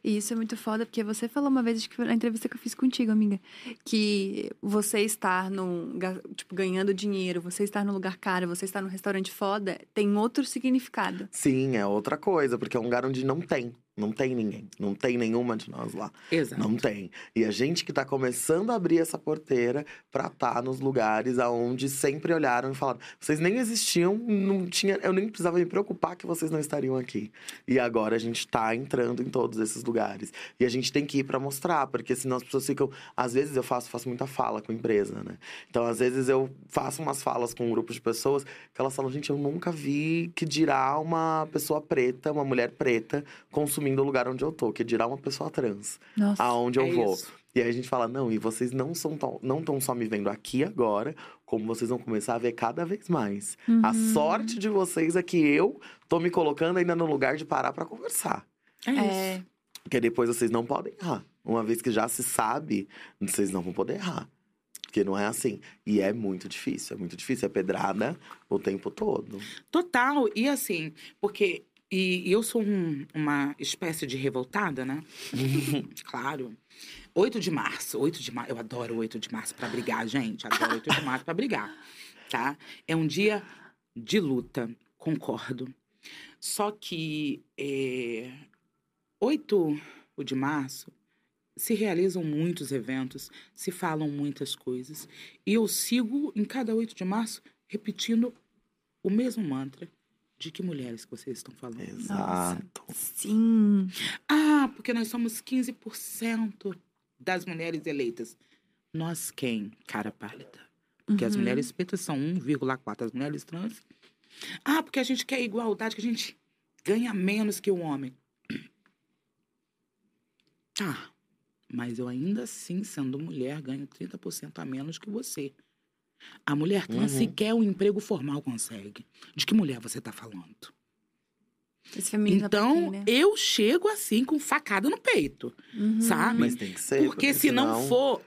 E isso é muito foda, porque você falou uma vez, acho que na entrevista que eu fiz contigo, amiga, que você estar num, tipo, ganhando dinheiro, você estar num lugar caro, você estar num restaurante foda, tem outro significado. Sim, é outra coisa, porque é um lugar onde não tem. Não tem ninguém. Não tem nenhuma de nós lá. Exato. Não tem. E a gente que tá começando a abrir essa porteira pra estar nos lugares aonde sempre olharam e falaram: vocês nem existiam, não tinha, eu nem precisava me preocupar que vocês não estariam aqui. E agora a gente tá entrando em todos esses lugares. E a gente tem que ir pra mostrar, porque senão as pessoas ficam. Às vezes eu faço, faço muita fala com a empresa, né? Então, às vezes eu faço umas falas com um grupo de pessoas que elas falam: gente, eu nunca vi que dirá uma pessoa preta, uma mulher preta, consumindo o lugar onde eu tô, que dirá uma pessoa trans Nossa. aonde eu É vou. isso. E aí a gente fala, não, e vocês não são tão, não estão só me vendo aqui agora, como vocês vão começar a ver cada vez mais. A Uhum. sorte de vocês é que eu tô me colocando ainda no lugar de parar pra conversar. É isso. É, Porque depois vocês não podem errar. Uma vez que já se sabe, vocês não vão poder errar. Porque não é assim. E é muito difícil, é muito difícil. É pedrada o tempo todo. Total. E assim, porque. E, e eu sou um- uma espécie de revoltada, né? claro. 8 de março, 8 de março. Eu adoro 8 de março pra brigar, gente. Adoro 8 de março pra brigar. Tá? É um dia de luta, concordo. Só que é, 8 de março se realizam muitos eventos, se falam muitas coisas. E eu sigo em cada 8 de março repetindo o mesmo mantra. De que mulheres que vocês estão falando? Exato. sim. Ah, porque nós somos 15% das mulheres eleitas. Nós quem, cara pálida? Porque as Uhum. mulheres pretas são 1,4, as mulheres trans. Ah, porque a gente quer igualdade, que a gente ganha menos que o homem. Tá, mas eu ainda assim, sendo mulher, ganho 30% a menos que você. A mulher trans Uhum. sequer um emprego formal consegue. De que mulher você tá falando? Esse feminismo Então, né? eu chego assim com facada no peito, Uhum. sabe? Mas tem que ser. porque se não senão- for,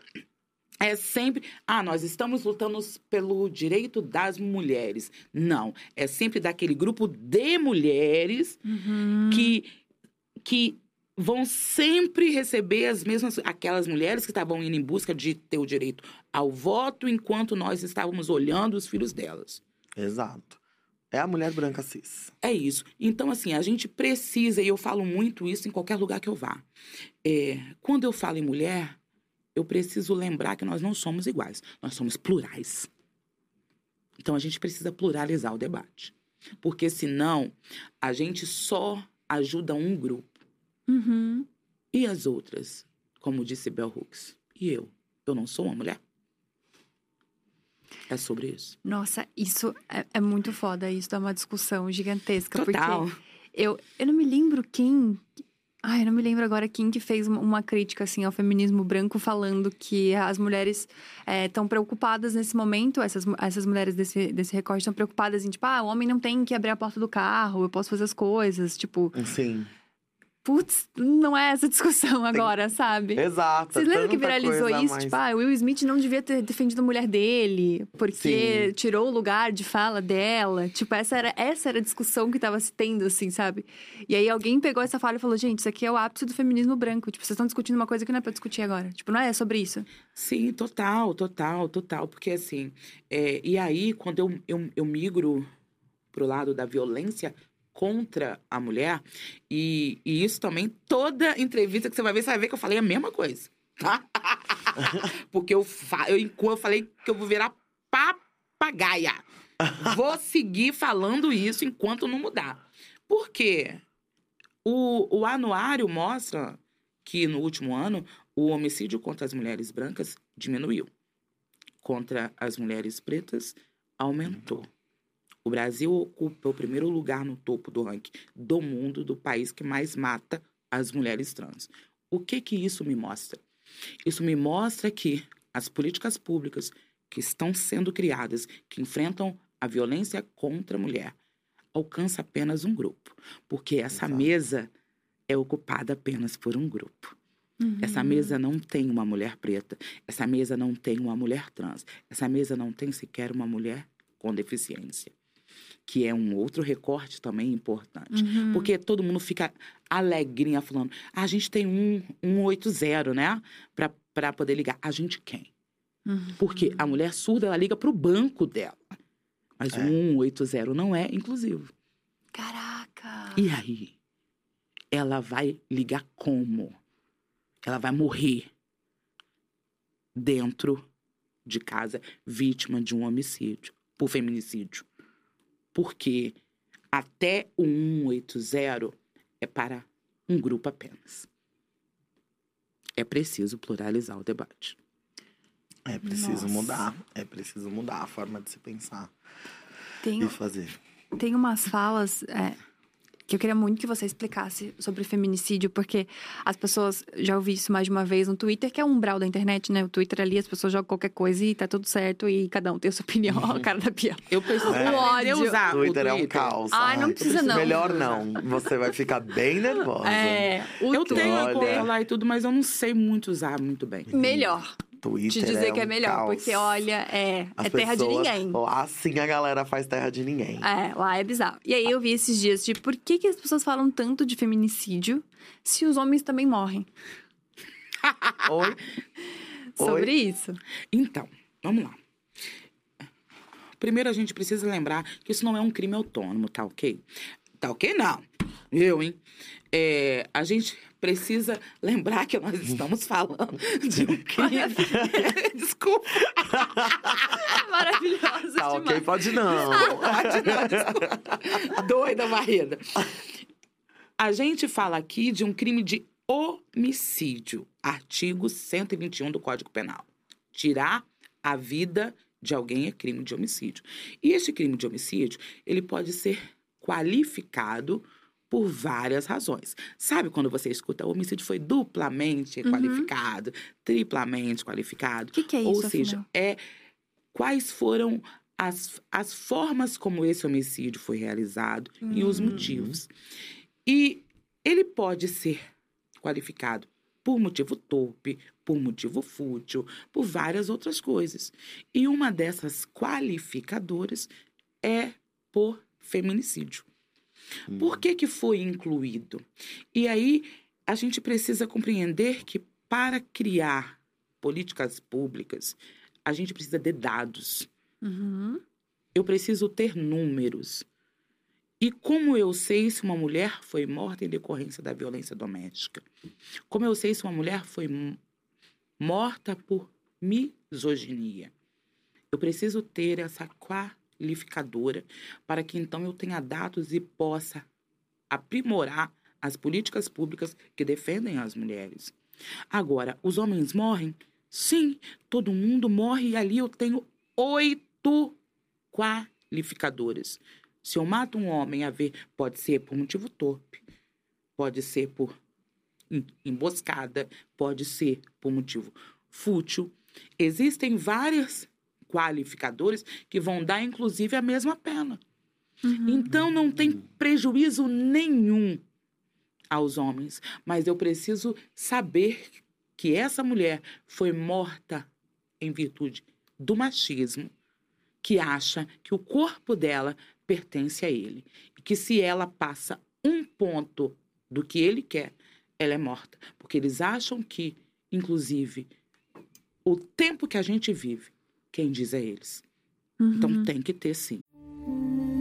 é sempre. Ah, nós estamos lutando pelo direito das mulheres. Não. É sempre daquele grupo de mulheres Uhum. que, que vão sempre receber as mesmas aquelas mulheres que estavam indo em busca de ter o direito ao voto enquanto nós estávamos olhando os filhos delas. Exato. É a mulher branca cis. É isso. Então, assim, a gente precisa, e eu falo muito isso em qualquer lugar que eu vá. É, quando eu falo em mulher, eu preciso lembrar que nós não somos iguais, nós somos plurais. Então, a gente precisa pluralizar o debate. Porque senão, a gente só ajuda um grupo. Uhum. E as outras? Como disse Bell Hooks. E eu? Eu não sou uma mulher? É sobre isso. Nossa, isso é, é muito foda. Isso dá uma discussão gigantesca. Total. Porque eu, eu não me lembro quem. Ai, eu não me lembro agora quem que fez uma- crítica assim ao feminismo branco falando que as mulheres estão preocupadas nesse momento, essas, essas mulheres desse, desse recorte estão preocupadas em, tipo, ah, o homem não tem que abrir a porta do carro, eu posso fazer as coisas. Tipo, Sim. Putz, não é essa discussão agora, sabe? Exato. Vocês lembram que viralizou coisa isso? mais- Tipo, ah, o Will Smith não devia ter defendido a mulher dele, porque Sim. tirou o lugar de fala dela. Tipo, essa era, essa era a discussão que tava se tendo, assim, sabe? E aí alguém pegou essa fala e falou: gente, isso aqui é o ápice do feminismo branco. Tipo, vocês estão discutindo uma coisa que não é pra discutir agora. Tipo, não é sobre isso. Sim, total, total, total. Porque assim, é, e aí, quando eu, eu, eu migro pro lado da violência contra a mulher, e, e isso também, toda entrevista que você vai ver, você vai ver que eu falei a mesma coisa, tá? Porque eu, eu, eu falei que eu vou virar papagaia. Vou seguir falando isso enquanto não mudar. Por quê? O, o anuário mostra que no último ano o homicídio contra as mulheres brancas diminuiu. Contra as mulheres pretas, aumentou. O Brasil ocupa o primeiro lugar no topo do ranking do mundo do país que mais mata as mulheres trans. O que que isso me mostra? Isso me mostra que as políticas públicas que estão sendo criadas, que enfrentam a violência contra a mulher, alcança apenas um grupo, porque essa Exato. mesa é ocupada apenas por um grupo. Essa mesa não tem uma mulher preta, essa mesa não tem uma mulher trans, essa mesa não tem sequer uma mulher com deficiência. Que é um outro recorte também importante. Uhum. Porque todo mundo fica alegrinha falando: "Ah, a gente tem um 180, né? Pra, pra poder ligar. A gente quem? Uhum. Porque a mulher surda, ela liga pro banco dela. Mas É. o 180 não é inclusivo. Caraca! E aí? Ela vai ligar como? Ela vai morrer dentro de casa, vítima de um homicídio, por feminicídio. Porque até o 180 é para um grupo apenas. É preciso pluralizar o debate. É preciso Nossa. mudar. É preciso mudar a forma de se pensar Tem, e fazer. tem umas falas é, que eu queria muito que você explicasse sobre feminicídio, porque as pessoas, já ouvi isso mais de uma vez no Twitter, que é um umbral da internet, né? O Twitter ali, as pessoas jogam qualquer coisa e tá tudo certo e cada um tem a sua opinião, a cara da Pia. Eu preciso É. Ódio. usar o Twitter Twitter. é um caos. Ai, não precisa não. Melhor não. Você vai ficar bem nervosa. É, o Eu tenho a conta lá e tudo, mas eu não sei muito usar muito bem. melhor. Twitter Te dizer que é melhor, caos. porque olha, é, As é terra de pessoas- ninguém. Lá sim a galera faz terra de ninguém. É, lá é bizarro. E aí eu vi esses dias de por que, que as pessoas falam tanto de feminicídio se os homens também morrem? Oi? Sobre Oi? isso. Então, vamos lá. Primeiro, a gente precisa lembrar que isso não é um crime autônomo, tá ok? Tá ok? Não. Eu, hein? É, a gente precisa lembrar que nós estamos falando de um crime. Desculpa. Maravilhosa Tá ok, demais. pode não. Pode não, desculpa. Doida varrida. A gente fala aqui de um crime de homicídio. Artigo 121 do Código Penal. Tirar a vida de alguém é crime de homicídio. E este crime de homicídio, ele pode ser qualificado por várias razões. Sabe quando você escuta o homicídio foi duplamente Uhum. qualificado, triplamente qualificado? O que, que é isso, Ou seja, afinal? é quais foram as, as formas como esse homicídio foi realizado e os Hum. motivos. E ele pode ser qualificado por motivo torpe, por motivo fútil, por várias outras coisas. E uma dessas qualificadoras é por feminicídio. Por que, que foi incluído? E aí a gente precisa compreender que para criar políticas públicas, a gente precisa de dados. Uhum. Eu preciso ter números. E como eu sei se uma mulher foi morta em decorrência da violência doméstica? Como eu sei se uma mulher foi morta por misoginia? Eu preciso ter essa qualificadora para que então eu tenha dados e possa aprimorar as políticas públicas que defendem as mulheres. Agora, os homens morrem? Sim, todo mundo morre e ali eu tenho oito qualificadores. Se eu mato um homem a ver, pode ser por motivo torpe, pode ser por em- emboscada, pode ser por motivo fútil. Existem vários qualificadores que vão dar, inclusive, a mesma pena. Então, não tem prejuízo nenhum aos homens, mas eu preciso saber que essa mulher foi morta em virtude do machismo, que acha que o corpo dela pertence a ele. E que se ela passa um ponto do que ele quer, ela é morta. Porque eles acham que, inclusive, o tempo que a gente vive, quem diz é eles. Então tem que ter sim.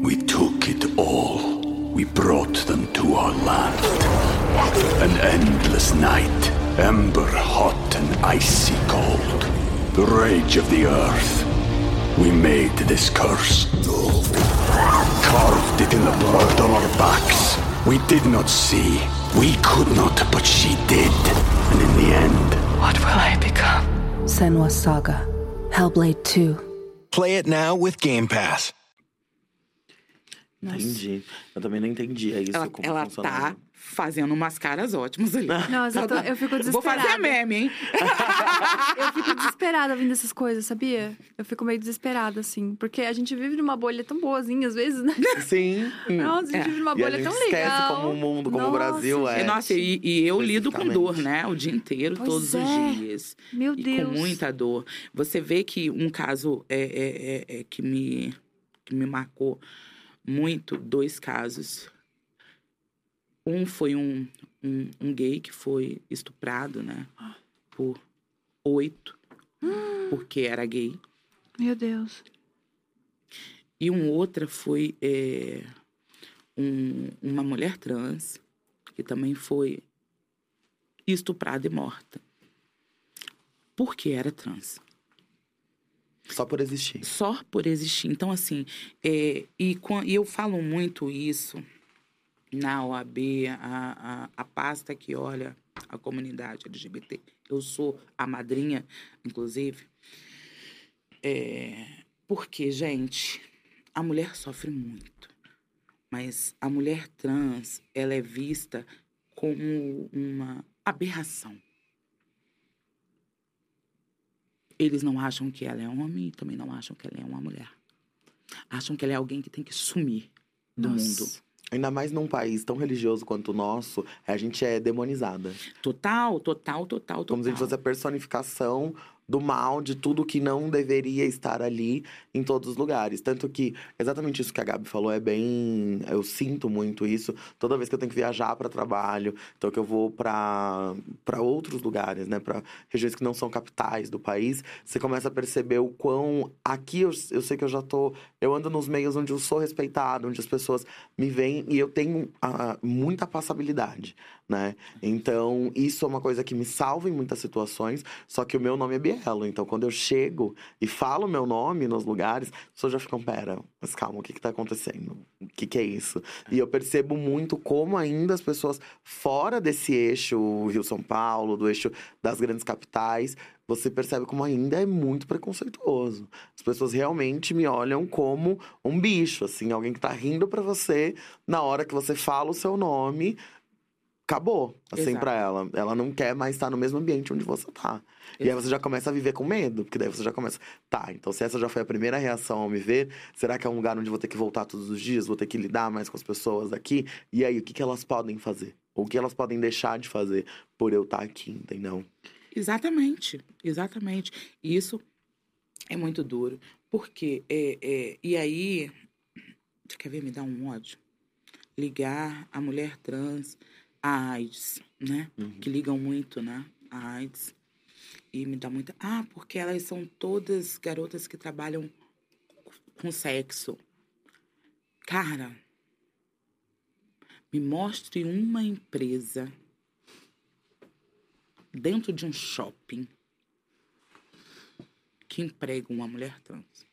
We took it all. We brought them to our land. An endless night, ember hot and icy cold. The rage of the earth. We made this curse. Carved it in the blood on our backs. We did not see. We could not, but she did. And in the end, What will I become? Senwa Saga. Hellblade 2. Play it now with Game Pass. Entendi. Eu também não entendi. É isso Ela, como ela funcionava. tá fazendo umas caras ótimas ali. Nossa, eu, tô- eu fico Vou fazer desesperada. meme, hein? Eu fico desesperada ouvindo essas coisas, sabia? Eu fico meio desesperada, assim. Porque a gente vive numa bolha tão boazinha, às vezes, né? Sim. Nossa, a gente É. vive numa E a bolha gente tão esquece legal. como o mundo, como o Nossa, Brasil é. E, Nossa, e, e eu lido com dor, né? O dia inteiro, Pois todos é. os dias. Meu E Deus. com muita dor. Você vê que um caso é, é- é- é que, me, que me marcou muito, dois casos. Um foi um, um, um gay que foi estuprado, né? Por oito, porque era gay. Meu Deus. E um outra foi é, um- uma mulher trans, que também foi estuprada e morta. Porque era trans. Só por existir. Só por existir. Então, assim, é, e, e eu falo muito isso na OAB, a, a, a pasta que olha a comunidade LGBT. Eu sou a madrinha, inclusive. É, porque, gente, a mulher sofre muito. Mas a mulher trans, ela é vista como uma aberração. Eles não acham que ela é um homem e também não acham que ela é uma mulher. Acham que ela é alguém que tem que sumir do Nossa. mundo. Ainda mais num país tão religioso quanto o nosso, a gente é demonizada. Total, total, total, total. Como se a gente fosse a personificação do mal, de tudo que não deveria estar ali em todos os lugares. Tanto que, exatamente isso que a Gabi falou é bem. Eu sinto muito isso toda vez que eu tenho que viajar para trabalho, então que eu vou para outros lugares, né, para regiões que não são capitais do país, você começa a perceber o quão. Aqui eu, eu sei que eu já tô. Eu ando nos meios onde eu sou respeitado, onde as pessoas me veem e eu tenho ah, muita passabilidade, né? Então, isso é uma coisa que me salva em muitas situações, só que o meu nome é Bielo. Então, quando eu chego e falo meu nome nos lugares, as pessoas já ficam, pera, mas calma, o que que tá acontecendo? O que que é isso? E eu percebo muito como ainda as pessoas fora desse eixo Rio-São Paulo, do eixo das grandes capitais, você percebe como ainda é muito preconceituoso. As pessoas realmente me olham como um bicho, assim, alguém que tá rindo pra você na hora que você fala o seu nome, acabou, assim, Exato. pra ela. Ela não quer mais estar no mesmo ambiente onde você tá. E aí Exato. você já começa a viver com medo, porque daí você já começa, tá, então se essa já foi a primeira reação ao me ver, será que é um lugar onde vou ter que voltar todos os dias, vou ter que lidar mais com as pessoas aqui? E aí, o que, que elas podem fazer? Ou o que elas podem deixar de fazer por eu estar aqui, entendeu? Exatamente, exatamente. E Isso é muito duro. Porque, é, é, e aí, quer ver me dar um ódio? Ligar a mulher trans a AIDS, né? Uhum. Que ligam muito, né? A AIDS. E me dá muita. Ah, porque elas são todas garotas que trabalham com sexo. Cara, me mostre uma empresa dentro de um shopping que emprega uma mulher trans.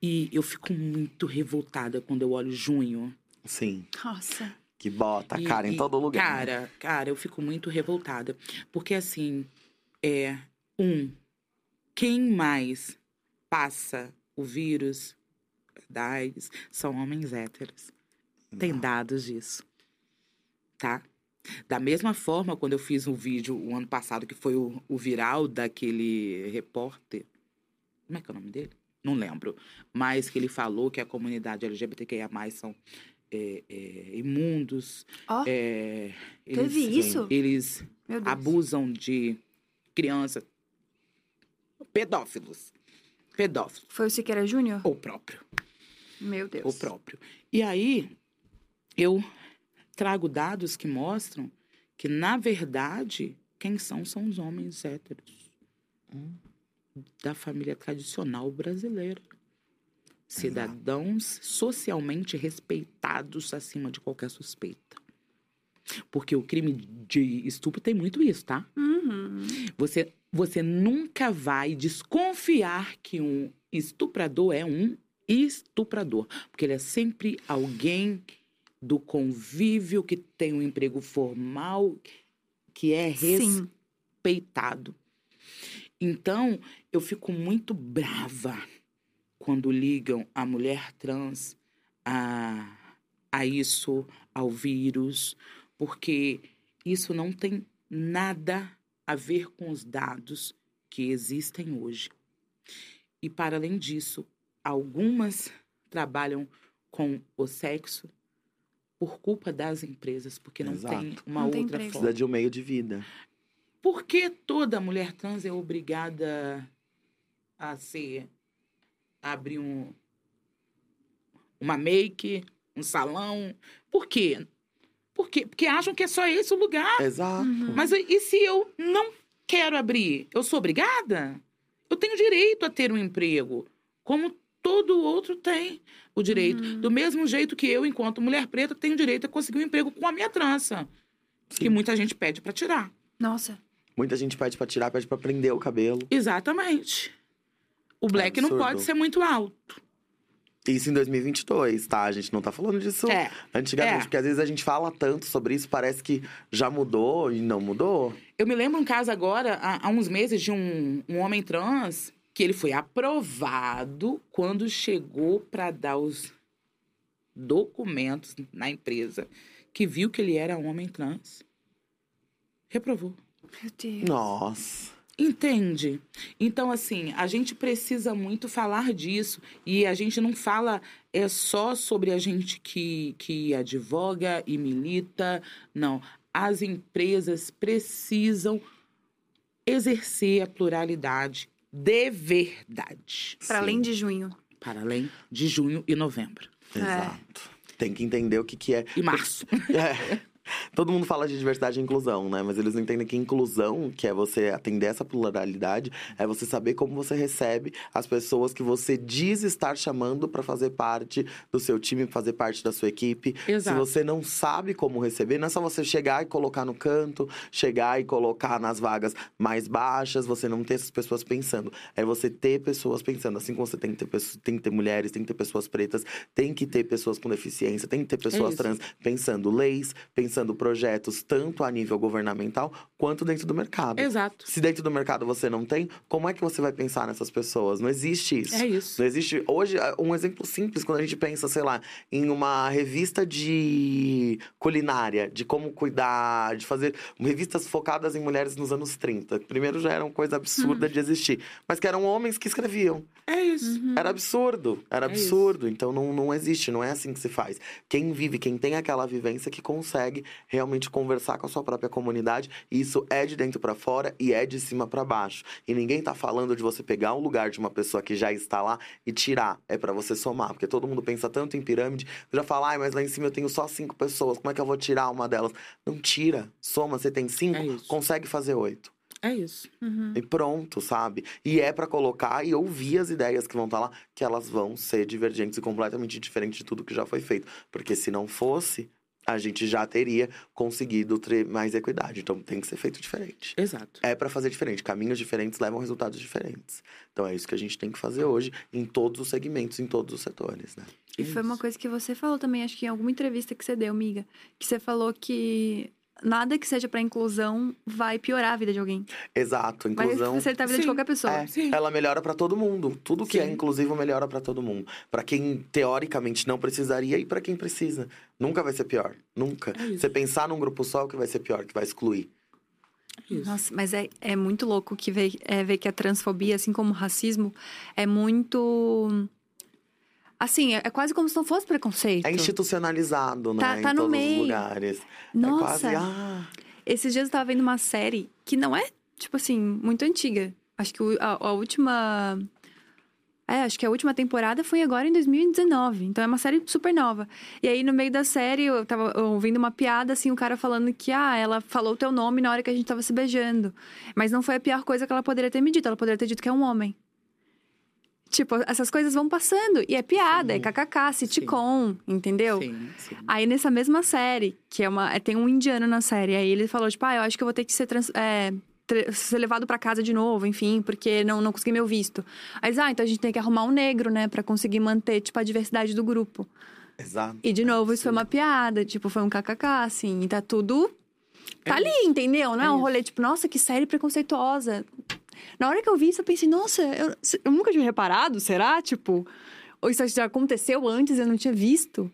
E eu fico muito revoltada quando eu olho junho. Sim. Nossa. Que bota a E- cara em e, todo lugar. né? Cara, cara, eu fico muito revoltada. Porque, assim, é. Um, quem mais passa o vírus da AIDS são homens héteros. Tem dados disso. Tá? Da mesma forma, quando eu fiz um vídeo o ano passado, que foi o, o viral daquele repórter. Como é que é o nome dele? Não lembro. Mas que ele falou que a comunidade LGBTQIA são é, é, imundos. Ó, é, teve isso? Eles abusam de crianças. Pedófilos. Pedófilos. Foi o Siqueira Júnior? O próprio. Meu Deus. O próprio. E aí, eu trago dados que mostram que, na verdade, quem são são os homens héteros. Da família tradicional brasileira. Cidadãos socialmente respeitados acima de qualquer suspeita. Porque o crime de estupro tem muito isso, tá? Uhum. Você, você nunca vai desconfiar que um estuprador é um estuprador. Porque ele é sempre alguém do convívio, que tem um emprego formal, que é Sim. respeitado. Então, eu fico muito brava quando ligam a mulher trans a, a isso, ao vírus, porque isso não tem nada a ver com os dados que existem hoje. E, para além disso, algumas trabalham com o sexo por culpa das empresas, porque não Exato. tem uma Não tem outra emprego. forma. Precisa de um meio de vida. Por que toda mulher trans é obrigada a ser abrir um uma make, um salão? Por quê? Por quê? Porque acham que é só esse o lugar. Exato. Uhum. Mas e se eu não quero abrir? Eu sou obrigada? Eu tenho direito a ter um emprego, como todo outro tem o direito. Uhum. Do mesmo jeito que eu, enquanto mulher preta, tenho direito a conseguir um emprego com a minha trança. Que muita gente pede para tirar. Nossa. Muita gente pede pra tirar, pede pra prender o cabelo. Exatamente. O black não absurdo. pode ser muito alto. Isso em 2022, tá? A gente não tá falando disso É. antigamente. É. Porque às vezes a gente fala tanto sobre isso, parece que já mudou e não mudou. Eu me lembro um caso agora, há, há uns meses, de um, um homem trans que ele foi aprovado quando chegou para dar os documentos na empresa, que viu que ele era um homem trans. Reprovou. Meu Deus. Nossa. Entende? Então, assim, a gente precisa muito falar disso. E a gente não fala é só sobre a gente que, que advoga e milita. Não. As empresas precisam exercer a pluralidade de verdade. Para além de junho. Para além de junho e novembro. Exato. Tem que entender o que, que é. E março. É. Todo mundo fala de diversidade e inclusão, né? Mas eles não entendem que inclusão, que é você atender essa pluralidade, é você saber como você recebe as pessoas que você diz estar chamando para fazer parte do seu time, fazer parte da sua equipe. Exato. Se você não sabe como receber, não é só você chegar e colocar no canto, chegar e colocar nas vagas mais baixas, você não ter essas pessoas pensando. É você ter pessoas pensando. Assim como você tem que ter, pessoas, tem que ter mulheres, tem que ter pessoas pretas, tem que ter pessoas com deficiência, tem que ter pessoas isso. trans pensando leis, pensando projetos, tanto a nível governamental quanto dentro do mercado. Exato. Se dentro do mercado você não tem, como é que você vai pensar nessas pessoas? Não existe isso. É isso. Não existe. Hoje, um exemplo simples, quando a gente pensa, sei lá, em uma revista de culinária, de como cuidar, de fazer revistas focadas em mulheres nos anos 30. Primeiro já era uma coisa absurda de existir, mas que eram homens que escreviam. É isso. Era absurdo, era É isso. absurdo. Então não, não existe, não é assim que se faz. Quem vive, quem tem aquela vivência que consegue consegue realmente conversar com a sua própria comunidade. E isso é de dentro para fora e é de cima para baixo. E ninguém tá falando de você pegar um lugar de uma pessoa que já está lá e tirar. É para você somar. Porque todo mundo pensa tanto em pirâmide, já fala, ai, mas lá em cima eu tenho só cinco pessoas, como é que eu vou tirar uma delas? Não tira, soma, você tem cinco, É consegue fazer oito. É isso. Uhum. E pronto, sabe? E é pra colocar e ouvir as ideias que vão estar lá, que elas vão ser divergentes e completamente diferentes de tudo que já foi feito. Porque se não fosse, a gente já teria conseguido ter mais equidade. Então tem que ser feito diferente. Exato. É pra fazer diferente. Caminhos diferentes levam resultados diferentes. Então é isso que a gente tem que fazer hoje em todos os segmentos, em todos os setores, né? E foi uma coisa que você falou também, acho que em alguma entrevista que você deu, amiga, que você falou que nada que seja pra inclusão vai piorar a vida de alguém. Exato, Vai inclusão. facilitar a vida de Sim. qualquer pessoa. É, Sim. ela melhora pra todo mundo. Tudo que é Sim. inclusivo melhora pra todo mundo. Pra quem teoricamente não precisaria e pra quem precisa. Nunca vai ser pior. Nunca. É. Você pensar num grupo só, o que vai ser pior, que vai excluir. Isso. Nossa, mas é, é muito louco que ver, é, ver que a transfobia, assim como o racismo, é muito. Assim, é, é quase como se não fosse preconceito. É institucionalizado, né? Tá- tá em no todos meio. os lugares. Nossa. É quase. Ah, Esses dias eu tava vendo uma série que não é, tipo assim, muito antiga. Acho que a, a última. É, acho que a última temporada foi agora em 2019. Então é uma série super nova. E aí, no meio da série, eu tava ouvindo uma piada, assim, o cara falando que, ah, ela falou o teu nome na hora que a gente tava se beijando. Mas não foi a pior coisa que ela poderia ter me dito. Ela poderia ter dito que é um homem. Tipo, essas coisas vão passando. E é piada, Sim. é kkk, sitcom, entendeu? Sim, sim. Aí nessa mesma série, que é uma. é, Tem um indiano na série, aí ele falou, tipo, ah, eu acho que eu vou ter que ser, trans- é, ser levado pra casa de novo, enfim, porque não, não consegui meu visto. Aí eles, ah, então a gente tem que arrumar um negro, né, pra conseguir manter, tipo, a diversidade do grupo. exato. E de novo, isso foi uma piada, tipo, foi um kkk, assim, e tá tudo. Tá É ali, entendeu? Não é, É um isso. rolê, tipo, nossa, que série preconceituosa. Na hora que eu vi isso, eu pensei, nossa, eu, eu nunca tinha reparado, será? Tipo, ou isso já aconteceu antes e eu não tinha visto?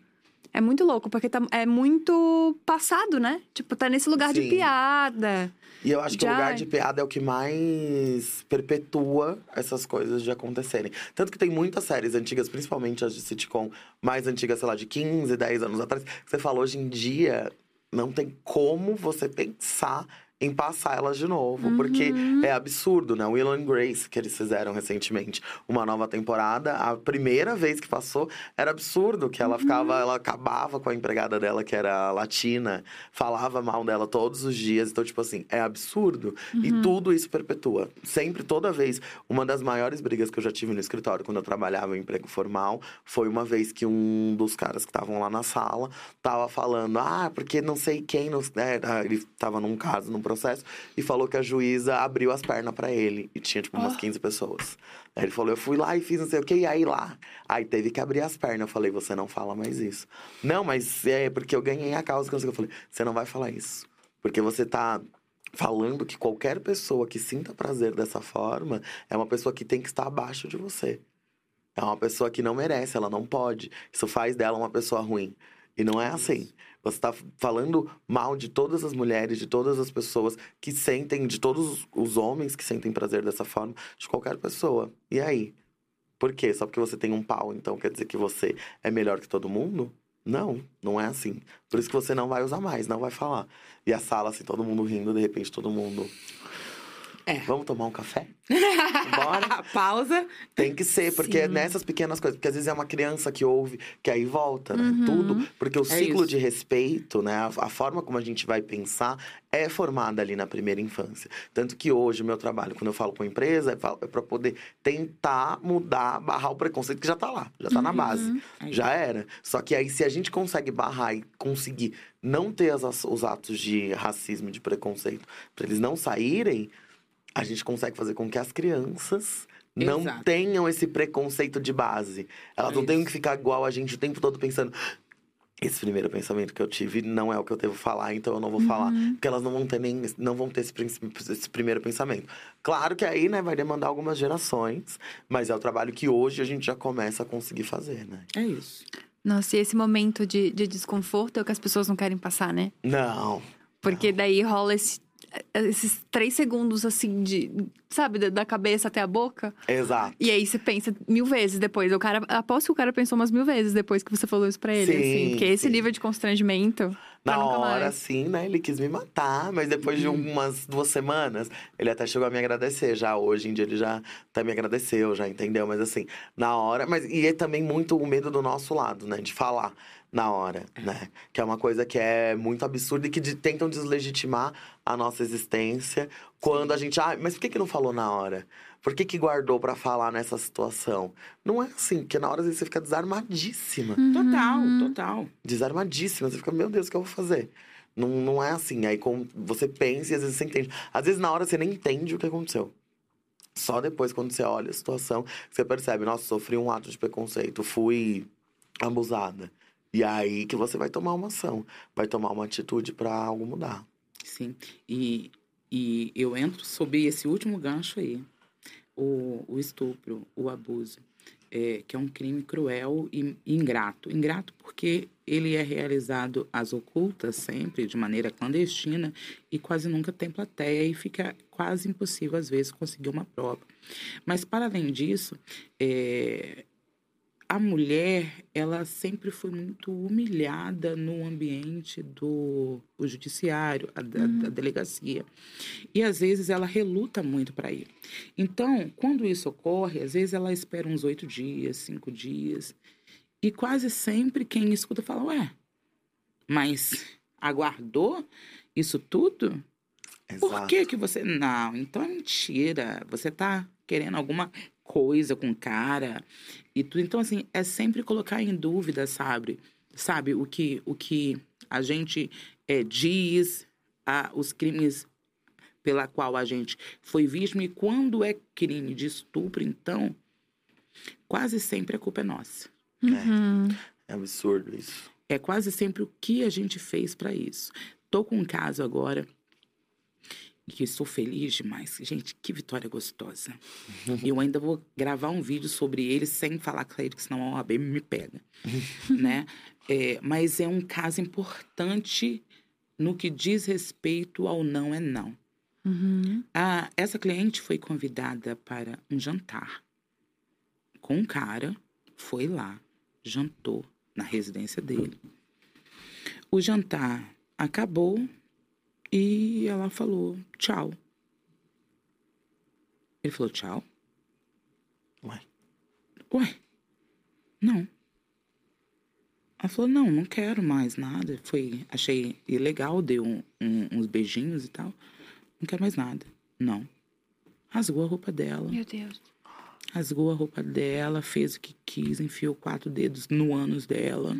É muito louco, porque tá, é muito passado, né? Tipo, tá nesse lugar de Sim. piada. E eu acho que Já- o lugar de piada é o que mais perpetua essas coisas de acontecerem. Tanto que tem muitas séries antigas, principalmente as de sitcom mais antigas, sei lá, de 15, 10 anos atrás, que você fala hoje em dia, não tem como você pensar em passar elas de novo, porque é absurdo, né? Will and Grace, que eles fizeram recentemente, uma nova temporada, a primeira vez que passou, era absurdo, que ela ficava, ela acabava com a empregada dela, que era latina, falava mal dela todos os dias, então, tipo assim, é absurdo. E tudo isso perpetua. Sempre, toda vez, uma das maiores brigas que eu já tive no escritório, quando eu trabalhava em emprego formal, foi uma vez que um dos caras que estavam lá na sala tava falando, ah, porque não sei quem, não... é, ah, ele tava num caso, num processo, e falou que a juíza abriu as pernas pra ele. E tinha, tipo, umas 15 pessoas. Aí ele falou, eu fui lá e fiz não sei o que, e aí lá. Aí teve que abrir as pernas. Eu falei, você não fala mais isso. Não, mas é porque eu ganhei a causa que. Eu falei, você não vai falar isso. Porque você tá falando que qualquer pessoa que sinta prazer dessa forma é uma pessoa que tem que estar abaixo de você. É uma pessoa que não merece, ela não pode. Isso faz dela uma pessoa ruim. E não é assim. Você está falando mal de todas as mulheres, de todas as pessoas que sentem, de todos os- homens que sentem prazer dessa forma, de qualquer pessoa. E aí? Por quê? Só porque você tem um pau, então quer dizer que você é melhor que todo mundo? Não, não é assim. Por isso que você não vai usar mais, não vai falar. E a sala, assim, todo mundo rindo, de repente todo mundo. É. Vamos tomar um café? Bora? Pausa. Tem que ser, porque é Sim. nessas pequenas coisas. Porque às vezes é uma criança que ouve, que aí volta, né? Tudo. Porque o É ciclo isso. de respeito, né? A, a forma como a gente vai pensar é formada ali na primeira infância. Tanto que hoje o meu trabalho, quando eu falo com a empresa, é para poder tentar mudar, barrar o preconceito que já tá lá, já tá na base. É Já era. Só que aí, se a gente consegue barrar e conseguir não ter as- os atos de racismo, de preconceito, para eles não saírem, a gente consegue fazer com que as crianças não Exato. tenham esse preconceito de base. Elas É não tenham que ficar igual a gente o tempo todo pensando. Esse primeiro pensamento que eu tive não é o que eu devo falar, então eu não vou falar. Porque elas não vão ter nem não vão ter esse, esse primeiro pensamento. Claro que aí, né, vai demandar algumas gerações, mas é o trabalho que hoje a gente já começa a conseguir fazer, né? É isso. Nossa, e esse momento de, de desconforto é o que as pessoas não querem passar, né? Não. Porque daí rola esse- esses três segundos, assim, de. Sabe, da, cabeça até a boca. Exato. E aí você pensa mil vezes depois. O cara, aposto que o cara pensou umas mil vezes depois que você falou isso pra ele, Sim, assim. Porque esse nível de constrangimento. Na hora, mais. sim, né? Ele quis me matar, mas depois de umas duas semanas, ele até chegou a me agradecer. Já hoje em dia ele já até me agradeceu, já entendeu? Mas assim, na hora. Mas e é também muito o medo do nosso lado, né? De falar na hora, né? Que é uma coisa que é muito absurda e que de- tentam deslegitimar a nossa existência quando a gente. Ah, mas por que, que não falou na hora? Por que, que guardou pra falar nessa situação? Não é assim, porque na hora às vezes, você fica desarmadíssima. Total, total. desarmadíssima. Você fica, meu Deus, o que eu vou fazer? Não, não é assim. Aí como você pensa e às vezes você entende. Às vezes na hora você nem entende o que aconteceu. Só depois, quando você olha a situação, você percebe, nossa, sofri um ato de preconceito, fui abusada. E aí que você vai tomar uma ação, vai tomar uma atitude pra algo mudar. Sim. E, e eu entro sob esse último gancho aí. O, o estupro, o abuso, é, que é um crime cruel e ingrato. Ingrato porque ele é realizado às ocultas sempre, de maneira clandestina, e quase nunca tem plateia, e fica quase impossível, às vezes, conseguir uma prova. Mas, para além disso, é, a mulher, ela sempre foi muito humilhada no ambiente do o judiciário, a, da- da delegacia. E às vezes ela reluta muito para ir. Então, quando isso ocorre, às vezes ela espera uns oito dias, cinco dias. E quase sempre quem escuta fala: Ué, mas aguardou isso tudo? Por Exato. que que você... Não, então é mentira. Você tá querendo alguma coisa com cara e tudo. Então, assim, é sempre colocar em dúvida, sabe? Sabe, o que, o que a gente é, diz, a, os crimes pela qual a gente foi vítima. E quando é crime de estupro, então, quase sempre a culpa é nossa. Uhum. É absurdo isso. É quase sempre o que a gente fez para isso. Tô com um caso agora que estou feliz demais. Gente, que vitória gostosa. Eu ainda vou gravar um vídeo sobre ele sem falar com ele, porque senão a OAB me pega, né? É, mas é um caso importante no que diz respeito ao não é não. Uhum. Ah, essa cliente foi convidada para um jantar com um cara, foi lá, jantou na residência dele. O jantar acabou e ela falou tchau. Ele falou tchau. Ué. Ué, não. Ela falou, não, não quero mais nada. Foi, achei ilegal, deu um- um- uns beijinhos e tal. Não quero mais nada. Não. Rasgou a roupa dela. Meu Deus. Rasgou a roupa dela, fez o que quis, enfiou quatro dedos no ânus dela.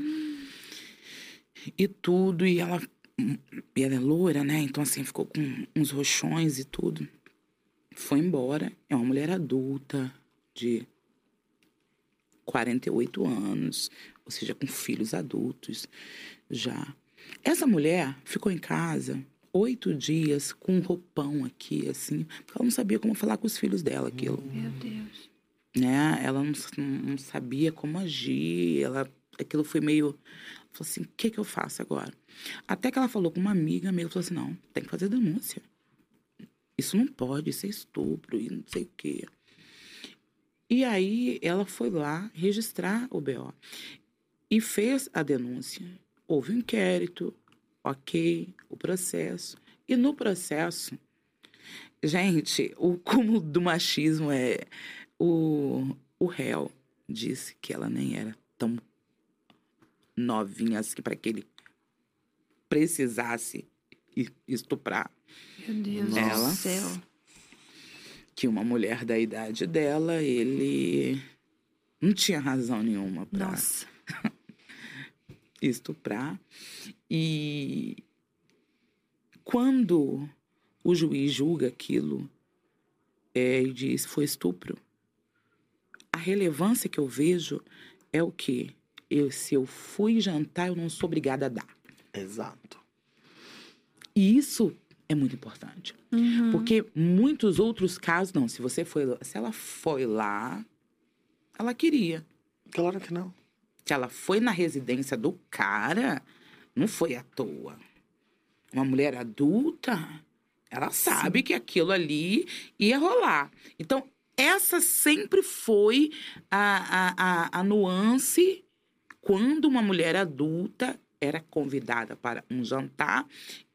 E tudo, e ela. E ela é loura, né? Então, assim, ficou com uns roxões e tudo. Foi embora. É uma mulher adulta, de 48 anos, ou seja, com filhos adultos já. Essa mulher ficou em casa oito dias com um roupão aqui, assim, porque ela não sabia como falar com os filhos dela aquilo Meu Deus. né? Ela não, não sabia como agir, ela, aquilo foi meio, falou assim, o que que eu faço agora? Até que ela falou com uma amiga, amiga falou assim, não, tem que fazer denúncia. Isso não pode, isso é estupro e não sei o quê. E aí ela foi lá registrar o BO e fez a denúncia. Houve um inquérito, ok, o processo. E no processo, gente, o cúmulo do machismo é o, o réu disse que ela nem era tão novinha assim para que ele precisasse estuprar. Meu Deus Ela? do céu. Que uma mulher da idade dela, ele não tinha razão nenhuma para estuprar. E quando o juiz julga aquilo é, e diz foi estupro, a relevância que eu vejo é o que eu, se eu fui jantar, eu não sou obrigada a dar. Exato. E isso é muito importante. Uhum. Porque muitos outros casos, não. Se você foi, se ela foi lá, ela queria. Claro que não. Se ela foi na residência do cara, não foi à toa. Uma mulher adulta, ela sabe que aquilo ali ia rolar. Então, essa sempre foi a, a, a, a nuance quando uma mulher adulta era convidada para um jantar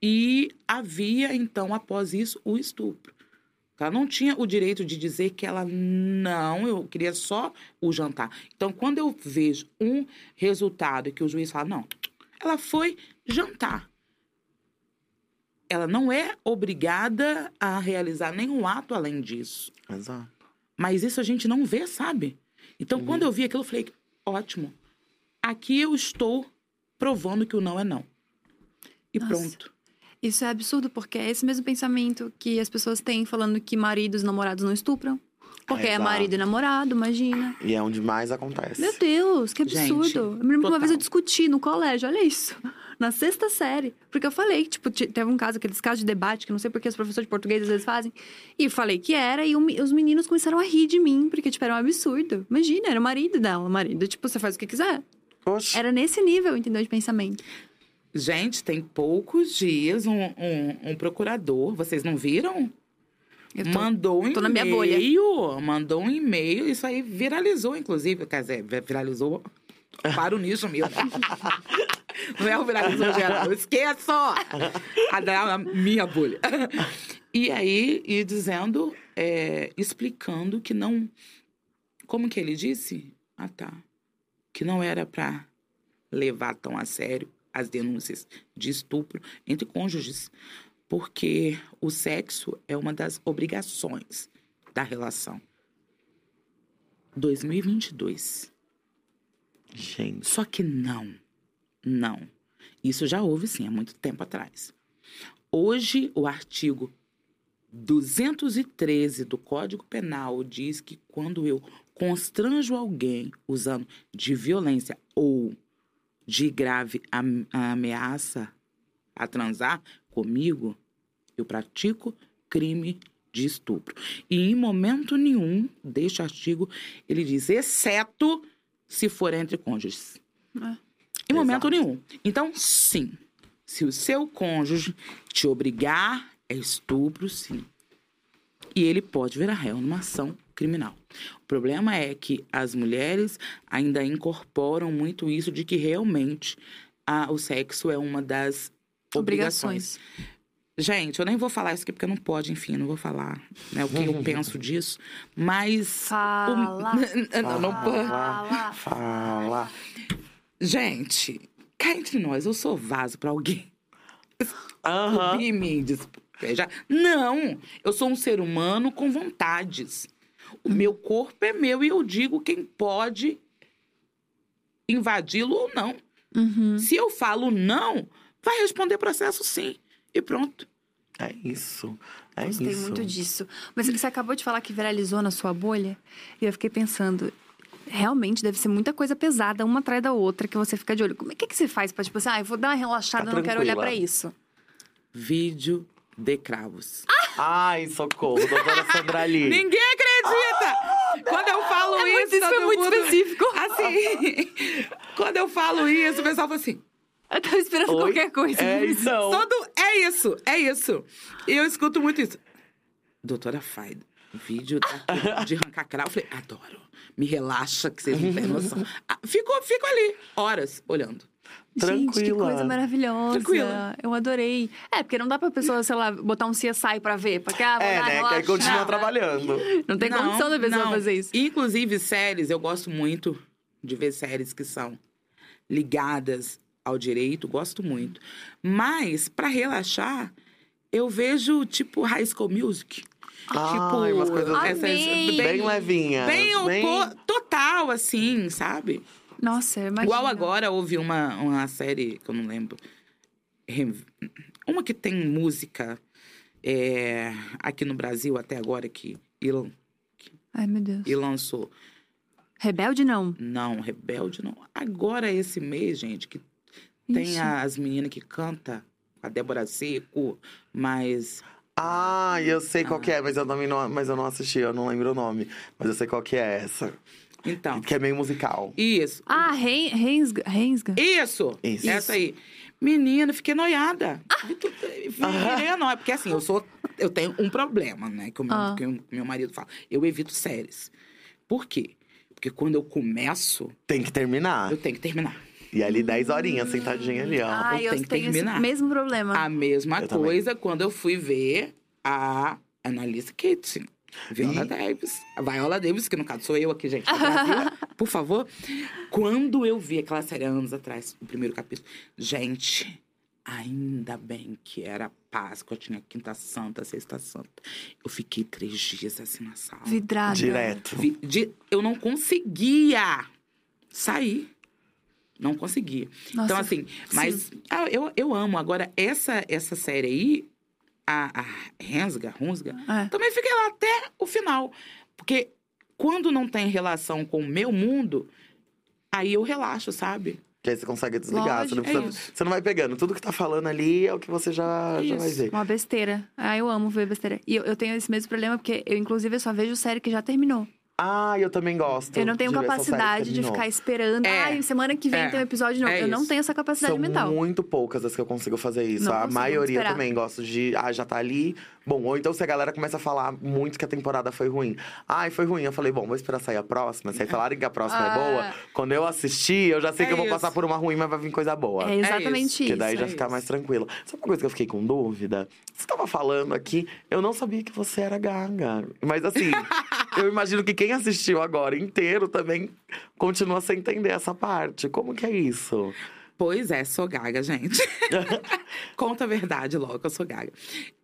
e havia, então, após isso, o estupro. Ela não tinha o direito de dizer que ela não, eu queria só o jantar. Então, quando eu vejo um resultado que o juiz fala, não, ela foi jantar. Ela não é obrigada a realizar nenhum ato além disso. Exato. Mas isso a gente não vê, sabe? Então, Uhum. quando eu vi aquilo, eu falei, ótimo. Aqui eu estou provando que o não é não. E Nossa. pronto. Isso é absurdo, porque é esse mesmo pensamento que as pessoas têm falando que maridos e namorados não estupram. Porque é Exato. marido e namorado, imagina. E é onde mais acontece. Meu Deus, que absurdo. Gente, eu me lembro que uma vez eu discuti no colégio, olha isso. Na sexta série. Porque eu falei que, tipo, ti- teve um caso, aqueles casos de debate, que não sei porque os professores de português às vezes fazem. E eu falei que era, e os meninos começaram a rir de mim, porque, tipo, era um absurdo. Imagina, era o marido dela. O marido, tipo, você faz o que quiser. Oxe. Era nesse nível, entendeu? De pensamento. Gente, tem poucos dias um, um- um procurador, vocês não viram? Tô- mandou um e-mail. Mandou um e-mail. Isso aí viralizou, inclusive. Quer dizer, vi- viralizou para o nicho mesmo. Não é o viralizou geral. Esqueço! A da minha bolha. E aí, e dizendo, é, explicando que não. Como que ele disse? Ah, tá. Que não era para levar tão a sério as denúncias de estupro entre cônjuges, porque o sexo é uma das obrigações da relação. 2022. Gente. Só que não, não. Isso já houve sim, há muito tempo atrás. Hoje, o artigo 213 do Código Penal diz que quando eu constranjo alguém usando de violência ou de grave am- ameaça a transar comigo, eu pratico crime de estupro. E em momento nenhum deste artigo ele diz, exceto se for entre cônjuges. É. Em momento Exato. nenhum. Então, sim. Se o seu cônjuge te obrigar, é estupro, sim. E ele pode virar réu numa ação criminal. O problema é que as mulheres ainda incorporam muito isso de que realmente a- o sexo é uma das obrigações. Gente, eu nem vou falar isso aqui porque não pode, enfim, não vou falar né, o que eu penso disso. Mas. Fala. o- não, não pode. Fala. Fala. Gente, cá entre nós, eu sou vaso pra alguém. Aham. E me despejar. Não! Eu sou um ser humano com vontades. O meu corpo é meu e eu digo quem pode invadi-lo ou não. Uhum. Se eu falo não, vai responder processo sim. E pronto. É isso. É Gostei isso. muito disso. Mas você acabou de falar que viralizou na sua bolha. E eu fiquei pensando, realmente deve ser muita coisa pesada, uma atrás da outra, que você fica de olho. Como é que, que você faz pra, tipo assim, ah, eu vou dar uma relaxada, Tá eu não quero olhar pra isso. Vídeo de cravos. Ai, socorro, doutora Sandra Lee. Ninguém acredita! Quando eu falo É muito- isso, isso foi todo muito mundo- específico. Assim, quando eu falo isso, o pessoal fala assim, Eu tava esperando Oi? qualquer coisa. É, então. Todo, é isso, é isso. E eu escuto muito isso. Doutora Faida, vídeo daqui de arrancar cravo. Eu falei, adoro. Me relaxa, que vocês não têm noção. Ah, Fico, fico ali, horas, olhando. Gente, que Tranquila. coisa maravilhosa. Tranquila. Eu adorei. É, porque não dá pra pessoa, sei lá, botar um CSI pra ver. Porque, ah, É, dar né? Que aí continua trabalhando. Não tem condição da pessoa não. fazer isso. Inclusive, séries, eu gosto muito de ver séries que são ligadas ao direito, gosto muito. Mas, pra relaxar, eu vejo, tipo, High School Music. Ai, umas coisas Amei. Bem levinhas. Bem, o bem... po- total, assim, sabe? Nossa, imagina. Igual agora houve uma, uma série que eu não lembro. Uma que tem música é, aqui no Brasil até agora que il- Ai, meu Deus. e lançou. Rebelde, não. Não, Rebelde não. Agora esse mês, gente, que tem Ixi. as meninas que canta a Débora Seco, mas Ah, eu sei qual que é, mas eu não, mas eu não assisti, eu não lembro o nome. Mas eu sei qual que é essa. Então, Que é meio musical. isso. Ah, Ren- Rensga. Rensga. Isso! Isso. Essa aí. Menina, fiquei noiada. Virei nóia. Porque assim, eu sou. Eu tenho um problema, né? Que o meu, Ah. que o meu marido fala. Eu evito séries. Por quê? Porque quando eu começo, Tem que terminar. eu tenho que terminar. E ali 10 horinhas sentadinha ali, ó. Ai, eu eu tenho que terminar. mesmo problema. A mesma Eu também. coisa quando eu fui ver a Annalise Kitchen. Viola Ih. Davis. A Viola Davis, que no caso sou eu aqui, gente, Brasil, por favor. Quando eu vi aquela série anos atrás, o primeiro capítulo, gente, ainda bem que era Páscoa, tinha Quinta Santa, Sexta Santa. Eu fiquei três dias assim na sala. Vidrada. Direto. Vi- de- eu não conseguia sair. Não conseguia. Nossa, então, assim, mas ah, eu, eu amo. Agora, essa, essa série aí, a, a Rensga, Runsga, É. também fiquei lá até o final. Porque quando não tem relação com o meu mundo, aí eu relaxo, sabe? Que aí você consegue desligar. você, não Lógico, precisa- é você não vai pegando. Tudo que tá falando ali é o que você já, já vai ver. Uma besteira. Ah, eu amo ver besteira. E eu, eu tenho esse mesmo problema, porque eu, inclusive, eu só vejo série que já terminou. Ah, eu também gosto. Eu não tenho de capacidade de ficar esperando. É. Ai, semana que vem É. tem um episódio novo. É eu não tenho essa capacidade São mental. muito poucas as que eu consigo fazer isso. Não a maioria esperar. também gosto de. Ah, já tá ali. Bom, ou então se a galera começa a falar muito que a temporada foi ruim. Ai, foi ruim. Eu falei, bom, vou esperar sair a próxima. Se aí falarem que a próxima Ah. é boa, quando eu assistir, eu já sei É que eu vou isso. passar por uma ruim, mas vai vir coisa boa. É exatamente isso. Que daí já é fica mais tranquilo. Sabe uma coisa que eu fiquei com dúvida? Você tava falando aqui, eu não sabia que você era gaga. Mas assim, eu imagino que quem assistiu agora inteiro também continua sem entender essa parte. Como que é isso? Pois é, sou gaga, gente. Conta a verdade logo, eu sou gaga.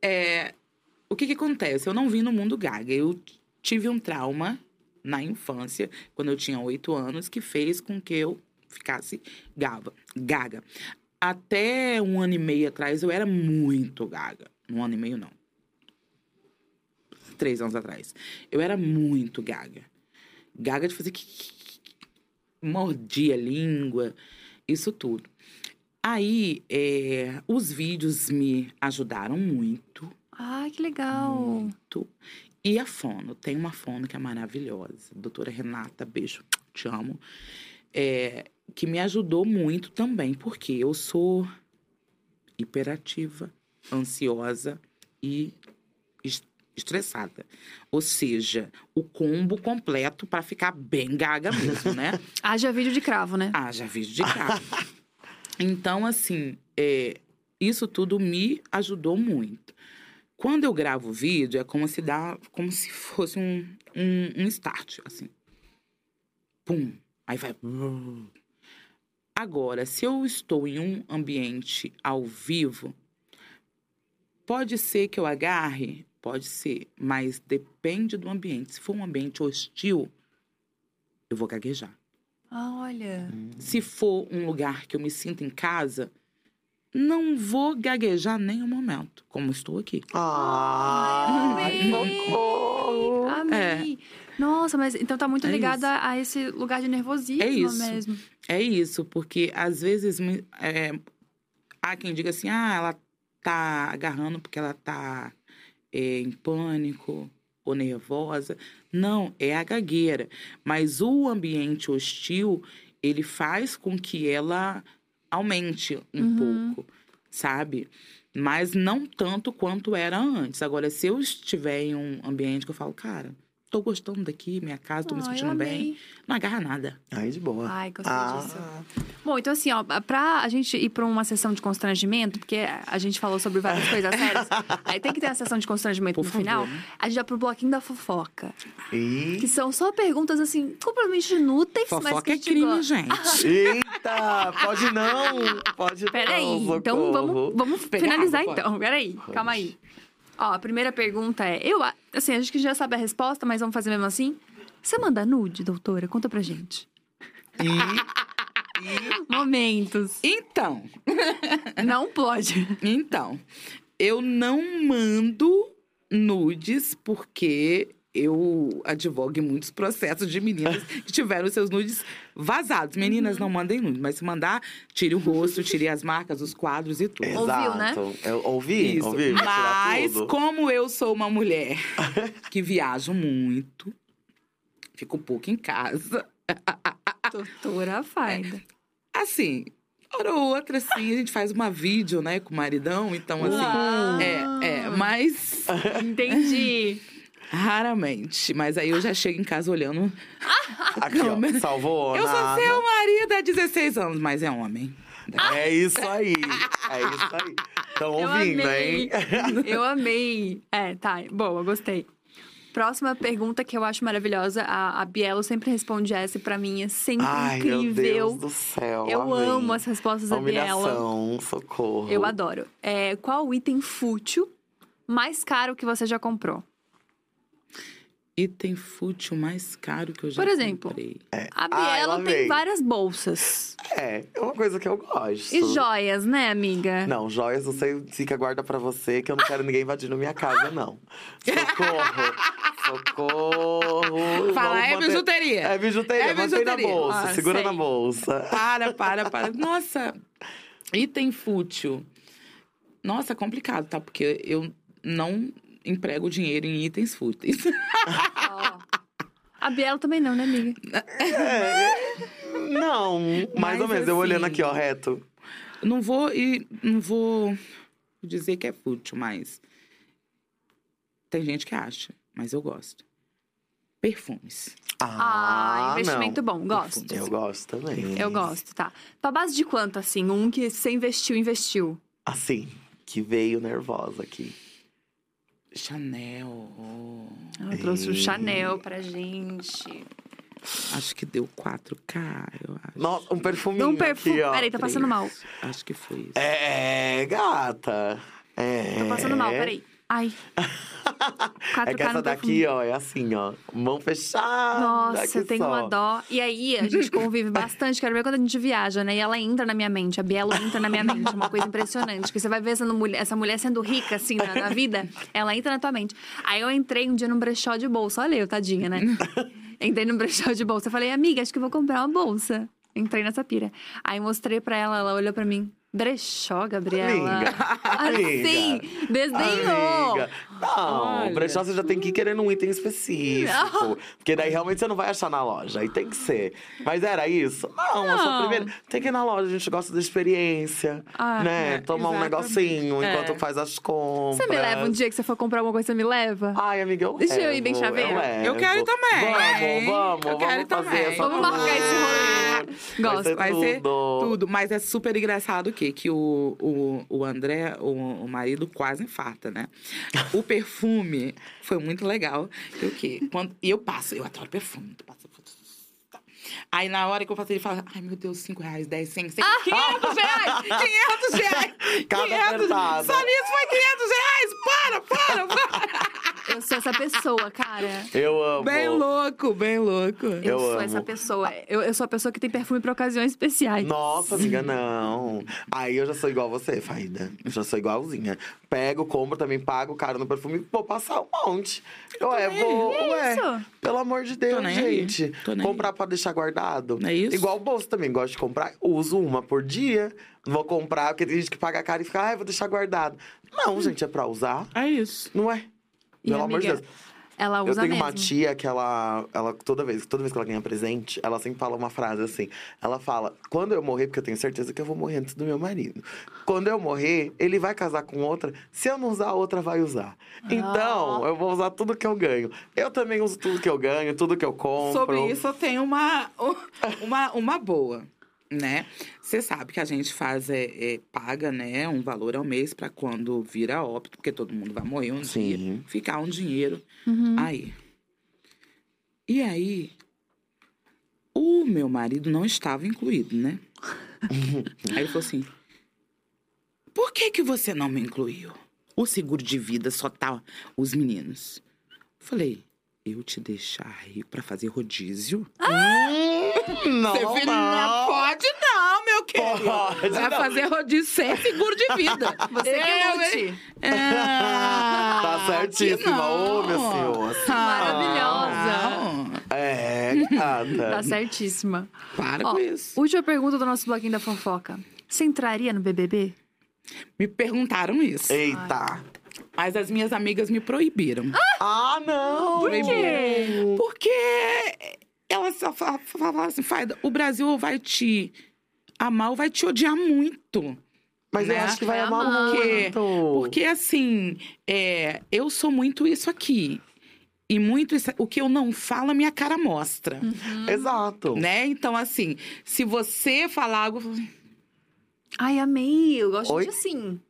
É, o que que acontece? Eu não vim no mundo gaga. Eu tive um trauma na infância, quando eu tinha oito anos, que fez com que eu ficasse gava, gaga. Até um ano e meio atrás, eu era muito gaga. Um ano e meio, não. Três anos atrás. Eu era muito gaga. Gaga de fazer... Mordia a língua, isso tudo. Aí, é, os vídeos me ajudaram muito, Ai, que legal. muito. E a fono, tem uma fono que é maravilhosa. Doutora Renata, beijo, te amo. É, que me ajudou muito também, porque eu sou hiperativa, ansiosa e es- estressada. Ou seja, o combo completo para ficar bem gaga mesmo, né? Haja vídeo de cravo, né? Haja vídeo de carro. então, assim, é, isso tudo me ajudou muito. Quando eu gravo vídeo, é como se dá, como se fosse um, um, um start, assim. Pum. Aí vai. Agora, se eu estou em um ambiente ao vivo, pode ser que eu agarre, pode ser, mas depende do ambiente. Se for um ambiente hostil, eu vou gaguejar. Ah, olha. Se for um lugar que eu me sinto em casa, não vou gaguejar nem um momento, como estou aqui. Ah, amei. socorro. Amei. Nossa, mas então tá muito É ligado isso. a, esse lugar de nervosismo É isso. mesmo. É isso, porque às vezes me- é, há quem diga assim: ah, ela tá agarrando porque ela tá é, em pânico ou nervosa. Não, é a gagueira. Mas o ambiente hostil, ele faz com que ela aumente um Uhum. pouco, sabe? Mas não tanto quanto era antes. Agora, se eu estiver em um ambiente que eu falo, cara, tô gostando daqui, minha casa, tô me eu sentindo bem, não agarra nada. Aí de boa. Ai, gostei Ah. disso. Bom, então assim, ó, pra a gente ir pra uma sessão de constrangimento, porque a gente falou sobre várias coisas sérias, aí tem que ter a sessão de constrangimento Por no favor, final. né? A gente vai pro bloquinho da fofoca. E... Que são só perguntas, assim, completamente inúteis, mas que Fofoca é gente crime, gosta. gente. Eita, pode não, pode Peraí, não, então vamos, vamos Pegar finalizar água, pode? então. Peraí, calma aí. Ó, a primeira pergunta é, eu, assim, a gente que já sabe a resposta, mas vamos fazer mesmo assim. Você manda nude, doutora? Conta pra gente. Momentos. Então, Não pode. então, eu não mando nudes porque eu advogo em muitos processos de meninas que tiveram seus nudes vazados. Meninas, não mandem nudes, mas se mandar, tire o rosto, tire as marcas, os quadros e tudo. Ouviu, né? Exato. Eu ouvi, Isso. ouvi. Mas tudo. como eu sou uma mulher que viajo muito, fico pouco em casa, Doutora Faida. assim, hora ou outra, assim, a gente faz uma vídeo, né, com o maridão, então assim. Uau. É, é, mas Entendi. Raramente. Mas aí eu já chego em casa olhando. Aqui, ó. Salvou eu sou nada. seu marido há 16 anos, mas é homem. É isso aí. É isso aí. Estão ouvindo, amei. hein? Eu amei. É, tá. Boa, gostei. Próxima pergunta que eu acho maravilhosa. A, a Bielo sempre responde essa e pra mim é sempre Ai, meu incrível. Deus do céu. eu amo as respostas da Bielo. Humilhação, socorro. Eu adoro. É, qual o item fútil mais caro que você já comprou? Item fútil mais caro que eu já Por exemplo, comprei. A Ai, Bielo lá tem várias bolsas. É, é uma coisa que eu gosto. E joias, né, amiga? Não, joias você fica guarda pra você, que eu não quero ninguém invadindo minha casa, não. Socorro! Socorro! Fala, é manter- bijuteria. É bijuteria, É mantém na bijuteria. bolsa, Ah, segura sei. na bolsa. Para, para, para. Nossa, item fútil. Nossa, complicado, tá? Porque eu não emprego dinheiro em itens fúteis. Ó. A Bielo também não, né, amiga? É, não, mais Mas ou menos. Eu olhando assim- aqui, ó, reto. Não vou e não vou dizer que é fútil, mas tem gente que acha, mas eu gosto. Perfumes. Ah, investimento bom, gosto. não. Eu gosto também. Eu gosto, tá. Pra base de quanto, assim? Um que você investiu, investiu. Assim, que veio nervosa aqui. Chanel. Ela trouxe o Chanel pra gente. acho que deu 4K, eu acho. Nossa, um perfuminho Um perfume. aqui, ó. Peraí, tá passando mal. Acho que foi isso. É, gata. É. Tô passando mal, peraí. Ai. 4K É que essa daqui, ó, é assim, ó. Mão fechada. Nossa, eu tenho só. uma dó. E aí, a gente convive bastante. Quero ver quando a gente viaja, né? E ela entra na minha mente. A Bielo entra na minha mente. Uma coisa impressionante. Que você vai ver essa mulher, essa mulher sendo rica, assim, na, na vida. Ela entra na tua mente. Aí eu entrei um dia num brechó de bolsa. Olha eu, tadinha, né? Entrei num brechó de bolsa. Eu falei, amiga, acho que vou comprar uma bolsa. Entrei nessa pira. Aí mostrei pra ela, ela olhou pra mim. Brechó, Gabriela. Amiga, Assim, amiga, desdenhou. Amiga. Não, Olha. o brechó você já tem que ir querendo um item específico. Porque daí realmente você não vai achar na loja. Aí tem que ser. Mas era isso? Não, Não. primeira. Tem que ir na loja, a gente gosta da experiência. Ah, né? é, Tomar um exatamente. negocinho É. enquanto faz as compras. Você me leva um dia que você for comprar alguma coisa, você me leva? Ai, amiga, eu Deixa eu ir bem levo, chaveira. levo. Eu quero também. Vamos, vamos, Eu vamos quero ir fazer também. essa Vamos marcar esse rolê. Vai Gosto. ser Vai ser tudo. tudo. Mas é super engraçado o quê? Que o, o, o André, o, o marido, quase infarta, né? O perfume foi muito legal. O quê? Quando, e eu passo, eu adoro perfume. Aí na hora que eu faço, ele fala: Ai meu Deus, 5 reais, 10, 100, 100, 500 reais! 500 reais! Cada 500, apertada. Só nisso foi 500 reais! Para, para, para! Eu sou essa pessoa, cara. Eu amo. Bem louco, bem louco. Eu, Eu sou amo. essa pessoa. Eu, eu sou a pessoa que tem perfume pra ocasiões especiais. Nossa, amiga, não. Aí eu já sou igual você, Faída. Eu já sou igualzinha. Pego, compro também, pago caro no perfume, vou passar um monte. Ué, vou. É ué, isso. pelo amor de Deus, nem aí. gente. Tô nem Comprar pra deixar guardado. É isso? Igual o bolso também, gosto de comprar. Uso uma por dia. Não vou comprar, porque tem gente que paga caro e fica, ai, vou deixar guardado. Não, gente, é pra usar. É isso. Não é? E, Pelo amor de amiga, Deus. Ela Eu usa tenho mesmo. uma tia que ela, ela toda vez, toda vez que ela ganha presente, ela sempre fala uma frase assim. Ela fala: "Quando eu morrer, porque eu tenho certeza que eu vou morrer antes do meu marido. Quando eu morrer, ele vai casar com outra. Se eu não usar, a outra vai usar. Então, eu vou usar tudo que eu ganho. Eu também uso tudo que eu ganho, tudo que eu compro. Sobre isso, eu tenho uma, uma, uma boa, né? Você sabe que a gente faz, é, é, paga, né, um valor ao mês pra quando vira óbito, porque todo mundo vai morrer um Sim. dia. Ficar um dinheiro Uhum. aí. E aí, o meu marido não estava incluído, né? aí ele falou assim, por que que você não me incluiu? O seguro de vida só tá os meninos. Falei, eu te deixar aí pra fazer rodízio? Filho não. não pode não, meu querido. Pode Vai não. fazer rodízio sem seguro de vida. Você que lute. Ah, Tá certíssima. Ô, meu senhor. assim Maravilhosa. não. É, Tá gata. certíssima. Para Ó, com isso. última pergunta do nosso bloquinho da fofoca. Você entraria no BBB? Me perguntaram isso. Eita. Mas as minhas amigas me proibiram. Ah, não. Por quê? Porque elas só fa- falavam assim, Faida, o Brasil vai te amar ou vai te odiar muito. Mas eu Né? acho que vai Vai amar amar. muito. Porque assim, é, eu sou muito isso aqui. E muito isso, o que eu não falo, a minha cara mostra. Exato. Né? Então, assim, se você falar algo, eu Ai, amei. Eu gosto Oi? de assim.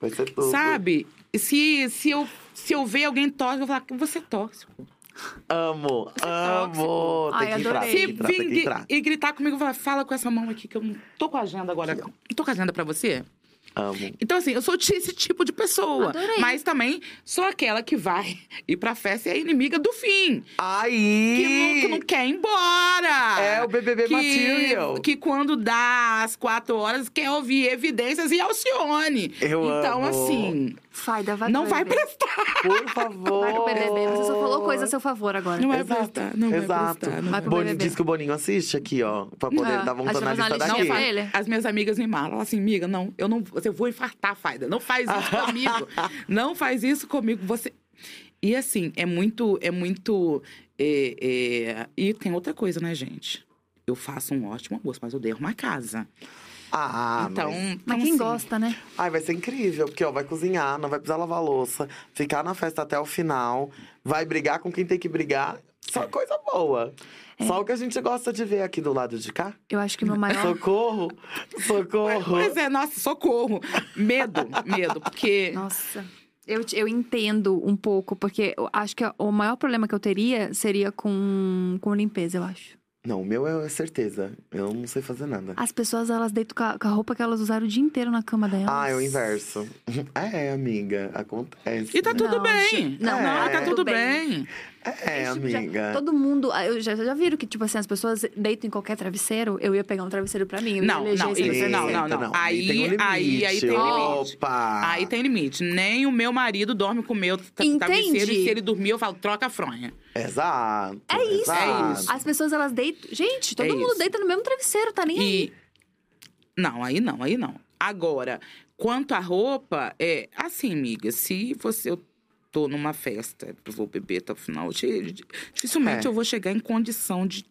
Vai ser tudo. sabe? Se, se, eu, se eu ver alguém torce, eu vou falar, você torce. Amo, amo. Ai, tem que entrar, tem Se que entrar, tem que vir entrar. e gritar comigo, fala, fala com essa mão aqui, que eu não tô com a agenda agora. Não tô com a agenda pra você? Amo. Então, assim, eu sou esse tipo de pessoa. Adorei. Mas também sou aquela que vai ir pra festa e é inimiga do fim. Que não, Aí! que não quer ir embora. É o BBB que, material. Que quando dá às quatro horas, quer ouvir evidências e Alcione. Eu então, amo. assim, Faida, vai não pro vai BBB. prestar. Por favor. Vai pro BBB. Você só falou coisa a seu favor agora. Não vai Exato, prestar, não vai exato. prestar. Não Vai pro BBB. diz que o Boninho assiste aqui, ó. Pra poder Ah, dar vontade na vai fazer lista daqui. Não? As minhas amigas me malam. Assim, amiga, não, eu não. Você vou infartar, Faida. Não faz isso comigo. Não faz isso comigo. Você. E assim, é muito. É muito. é, é, E tem outra coisa, né, gente? Eu faço um ótimo almoço, mas eu dei uma casa. Ah, então, mas... Mas então, quem assim, gosta, né? Ai, vai ser incrível, porque ó, vai cozinhar, não vai precisar lavar louça, ficar na festa até o final, vai brigar com quem tem que brigar. Só coisa boa. É. Só o que a gente gosta de ver aqui do lado de cá. Eu acho que o meu maior. Socorro! Socorro! Pois é, nossa, socorro. Medo, medo, porque. Nossa. Eu, eu entendo um pouco, porque eu acho que o maior problema que eu teria seria com, com limpeza, eu acho. Não, o meu é certeza. Eu não sei fazer nada. As pessoas, elas deitam com a, com a roupa que elas usaram o dia inteiro na cama delas. Ah, é o inverso. É, amiga, acontece. E tá tudo Não, bem. não, não, tá tudo tudo bem. É, Esse tipo amiga. todo mundo. ah, Eu já, já viram que, tipo assim, as pessoas deitam em qualquer travesseiro. Eu ia pegar um travesseiro pra mim. Não, não, isso, não, não, não. Eita, Aí- tem um limite. aí- aí tem limite. Opa! Aí tem limite. Nem o meu marido dorme com o meu Entendi. travesseiro. E se ele dormir, eu falo, troca a fronha. Exato. É isso. exato. É isso. As pessoas, elas deitam. Gente, todo É mundo isso. deita no mesmo travesseiro, tá nem aí. E. Não, aí não, aí não. Agora, quanto à roupa, é assim, amiga, se você. Eu tô numa festa, eu vou beber até o final, di- di- dificilmente É. eu vou chegar em condição de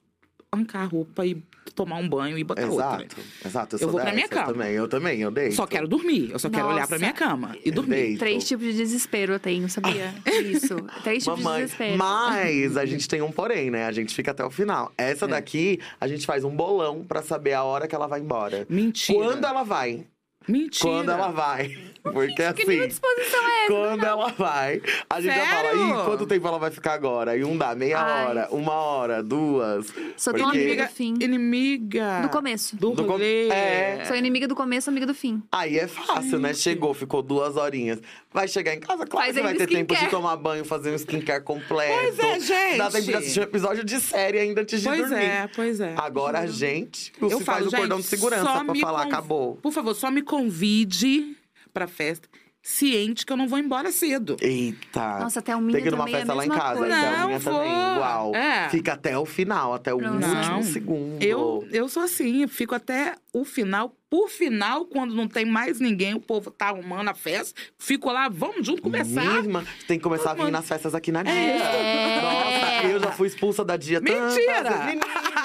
arrancar a roupa e tomar um banho e botar outra. Exato, exato. Eu, Eu sou vou pra minha cama. Também. Eu também, eu deito. Só quero dormir. Eu só quero olhar pra Nossa. minha cama e Eu dormir. deito. Três tipos de desespero eu tenho, sabia? Isso. Três tipos de Mamãe, desespero. mas a gente tem um porém, né? A gente fica até o final. Essa É. daqui, a gente faz um bolão pra saber a hora que ela vai embora. Mentira. Quando ela vai. Mentira. Quando ela vai. Porque Que de assim, disposição é essa? quando ela vai, a gente já fala, Sério? Ih, quanto tempo ela vai ficar agora? E um dá meia Ai. hora, uma hora, duas. Sou Porque- tão amiga fim. inimiga. Do começo. Do Do com-. É. Sou inimiga do começo, amiga do fim. Aí é fácil, né? Chegou, ficou duas horinhas. Vai chegar em casa, claro Faz que vai ter tempo de tomar banho, fazer um skincare completo. Pois é, gente. Dá tempo de assistir um episódio de série ainda antes de Pois dormir. é, pois é. Agora a gente Eu faz o cordão gente, de segurança pra falar, conv- acabou. Por favor, só me convide pra festa, ciente que eu não vou embora cedo. Eita. Nossa, até o minha Tem que ir numa é festa lá em casa. coisa. até a Não minha vou. também, igual. É. Fica até o final, até o Pronto. último Não. segundo. Eu, eu sou assim, eu fico até o final. Por final, quando não tem mais ninguém, o povo tá arrumando a festa, fico lá, vamos junto começar. Irmã, tem que começar a vir nas festas aqui na Dia. É. Nossa, eu já fui expulsa da Dia Mentira!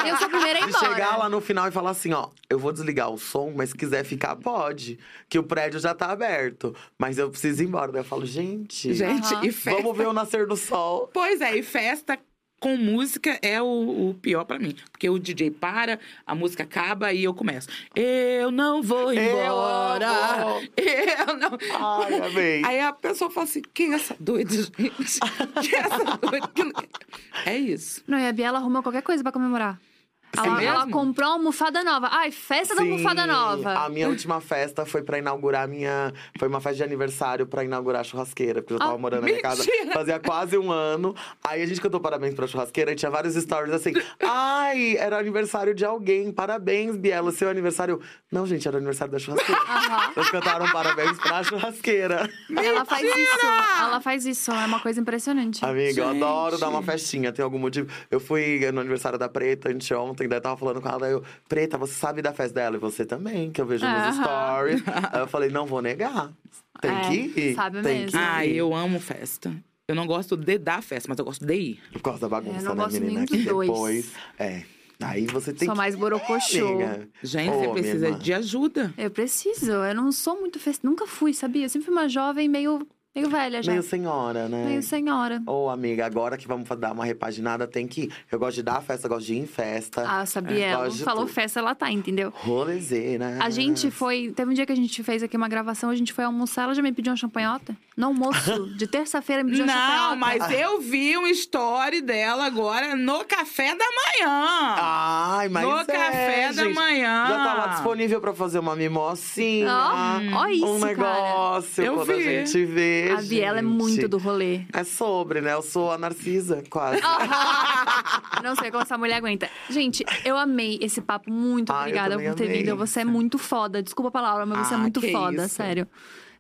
Eu sou a primeira a ir De embora. chegar lá no final e falar assim, ó, eu vou desligar o som, mas se quiser ficar, pode. Que o prédio já tá aberto. Mas eu preciso ir embora. Daí eu falo, gente, Gente, e festa. vamos ver o nascer do sol. Pois é, e festa com música é o, o pior pra mim. Porque o DJ para, a música acaba e eu começo. Eu não vou Eu embora. amo. Eu não. Ai, amei. Aí a pessoa fala assim: quem é essa doida, gente? Quem é essa doida? É isso. Não, e a Biela arrumou qualquer coisa pra comemorar. Ela, ela comprou uma almofada nova. Ai, festa da Sim, almofada nova. A minha última festa foi pra inaugurar a minha. Foi uma festa de aniversário pra inaugurar a churrasqueira, porque eu tava Ah, morando na minha casa mentira! fazia quase um ano. Aí a gente cantou parabéns pra churrasqueira e tinha vários stories assim. Ai, era aniversário de alguém. Parabéns, Biela, seu aniversário. Não, gente, era aniversário da churrasqueira. Eles cantaram parabéns pra churrasqueira. Ela faz isso. Ela faz isso. É uma coisa impressionante. Amiga, eu Gente. adoro dar uma festinha, tem algum motivo. Eu fui no aniversário da Preta anteontem, daí eu tava falando com ela, daí eu, Preta, você sabe da festa dela? E você também, que eu vejo nos Aham. stories. Aí eu falei, não vou negar. Tem É, que ir. sabe tem mesmo. que ir. Ah, eu amo festa. Eu não gosto de dar festa, mas eu gosto de ir. Por causa da É, bagunça, eu não né, gosto menina? nenhum Que dos dois. depois. É. Aí você tem Sou que. mais borocochô. Amiga. Gente, Ô, você minha precisa irmã. de ajuda. Eu preciso. Eu não sou muito festa. Nunca fui, sabia? Eu sempre fui uma jovem meio Meio velha já. Meio senhora, né? Meio senhora. Ô, amiga, agora que vamos dar uma repaginada, tem que ir. Eu gosto de dar festa, gosto de ir em festa. Ah, sabia? Ela Gosto de falou tudo. festa, ela tá, entendeu? Rolezeira. A gente foi. Teve um dia que a gente fez aqui uma gravação, a gente foi almoçar, ela já me pediu uma champanhota. No almoço de terça-feira me pediu uma champanhota. Não, mas eu vi um story dela agora no café da manhã. Ai, mas no é, café da gente. manhã. Já tá lá disponível pra fazer uma mimocinha. Ó, ó isso, um cara. negócio Eu quando a vi. gente vê. A Biela é gente. muito do rolê. É sobre, né? Eu sou a Narcisa, quase. Não sei como essa mulher aguenta. Gente, eu amei esse papo. Muito eu obrigada por ter amei. vindo. Você é muito foda. Desculpa a palavra, mas você é Ah, muito foda, isso. sério.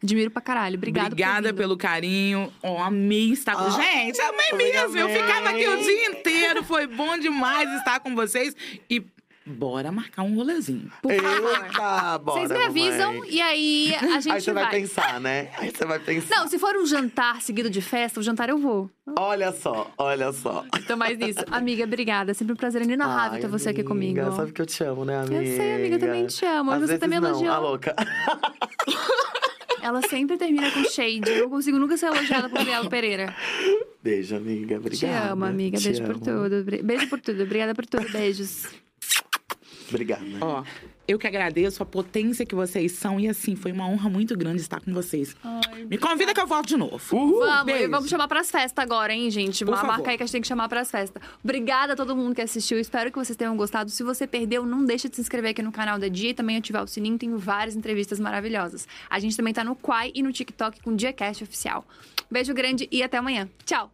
Admiro pra caralho. Ter Obrigada pelo carinho. Ó, amei estar com. Ah, Gente, amei mesmo. Eu ficava aqui o dia inteiro. Foi bom demais estar com vocês. E bora marcar um rolezinho. Por favor. Eita, bora, Vocês me avisam mamãe. e aí a gente Aí você vai. vai. pensar, né? Aí você vai pensar. Não, se for um jantar seguido de festa, o jantar eu vou. Olha só, olha só. Então, mais nisso. Amiga, obrigada. É sempre um prazer inenarrável ter você aqui amiga, comigo. Sabe que eu te amo, né, amiga? Eu sei, amiga, eu também te amo. Às você vezes me não, elogiando. a louca. Ela sempre termina com shade. Eu não consigo nunca ser elogiada por Biela Pereira. Beijo, amiga. Obrigada. Te amo, amiga. Te Beijo por amo. tudo. Bri- Beijo por tudo. Obrigada por tudo. Beijos. Obrigada. Ó, eu que agradeço a potência que vocês são. E assim, foi uma honra muito grande estar com vocês. Me convida que eu volto de novo. Vamos, beijo. e vamos chamar pras festas agora, hein, gente? Por Uma favor. marca aí que a gente tem que chamar pras festas. Obrigada a todo mundo que assistiu. Espero que vocês tenham gostado. Se você perdeu, não deixa de se inscrever aqui no canal da Dia e também ativar o sininho. Tem várias entrevistas maravilhosas. A gente também tá no Quai e no TikTok com o DiaCast Oficial. Beijo grande e até amanhã. Tchau!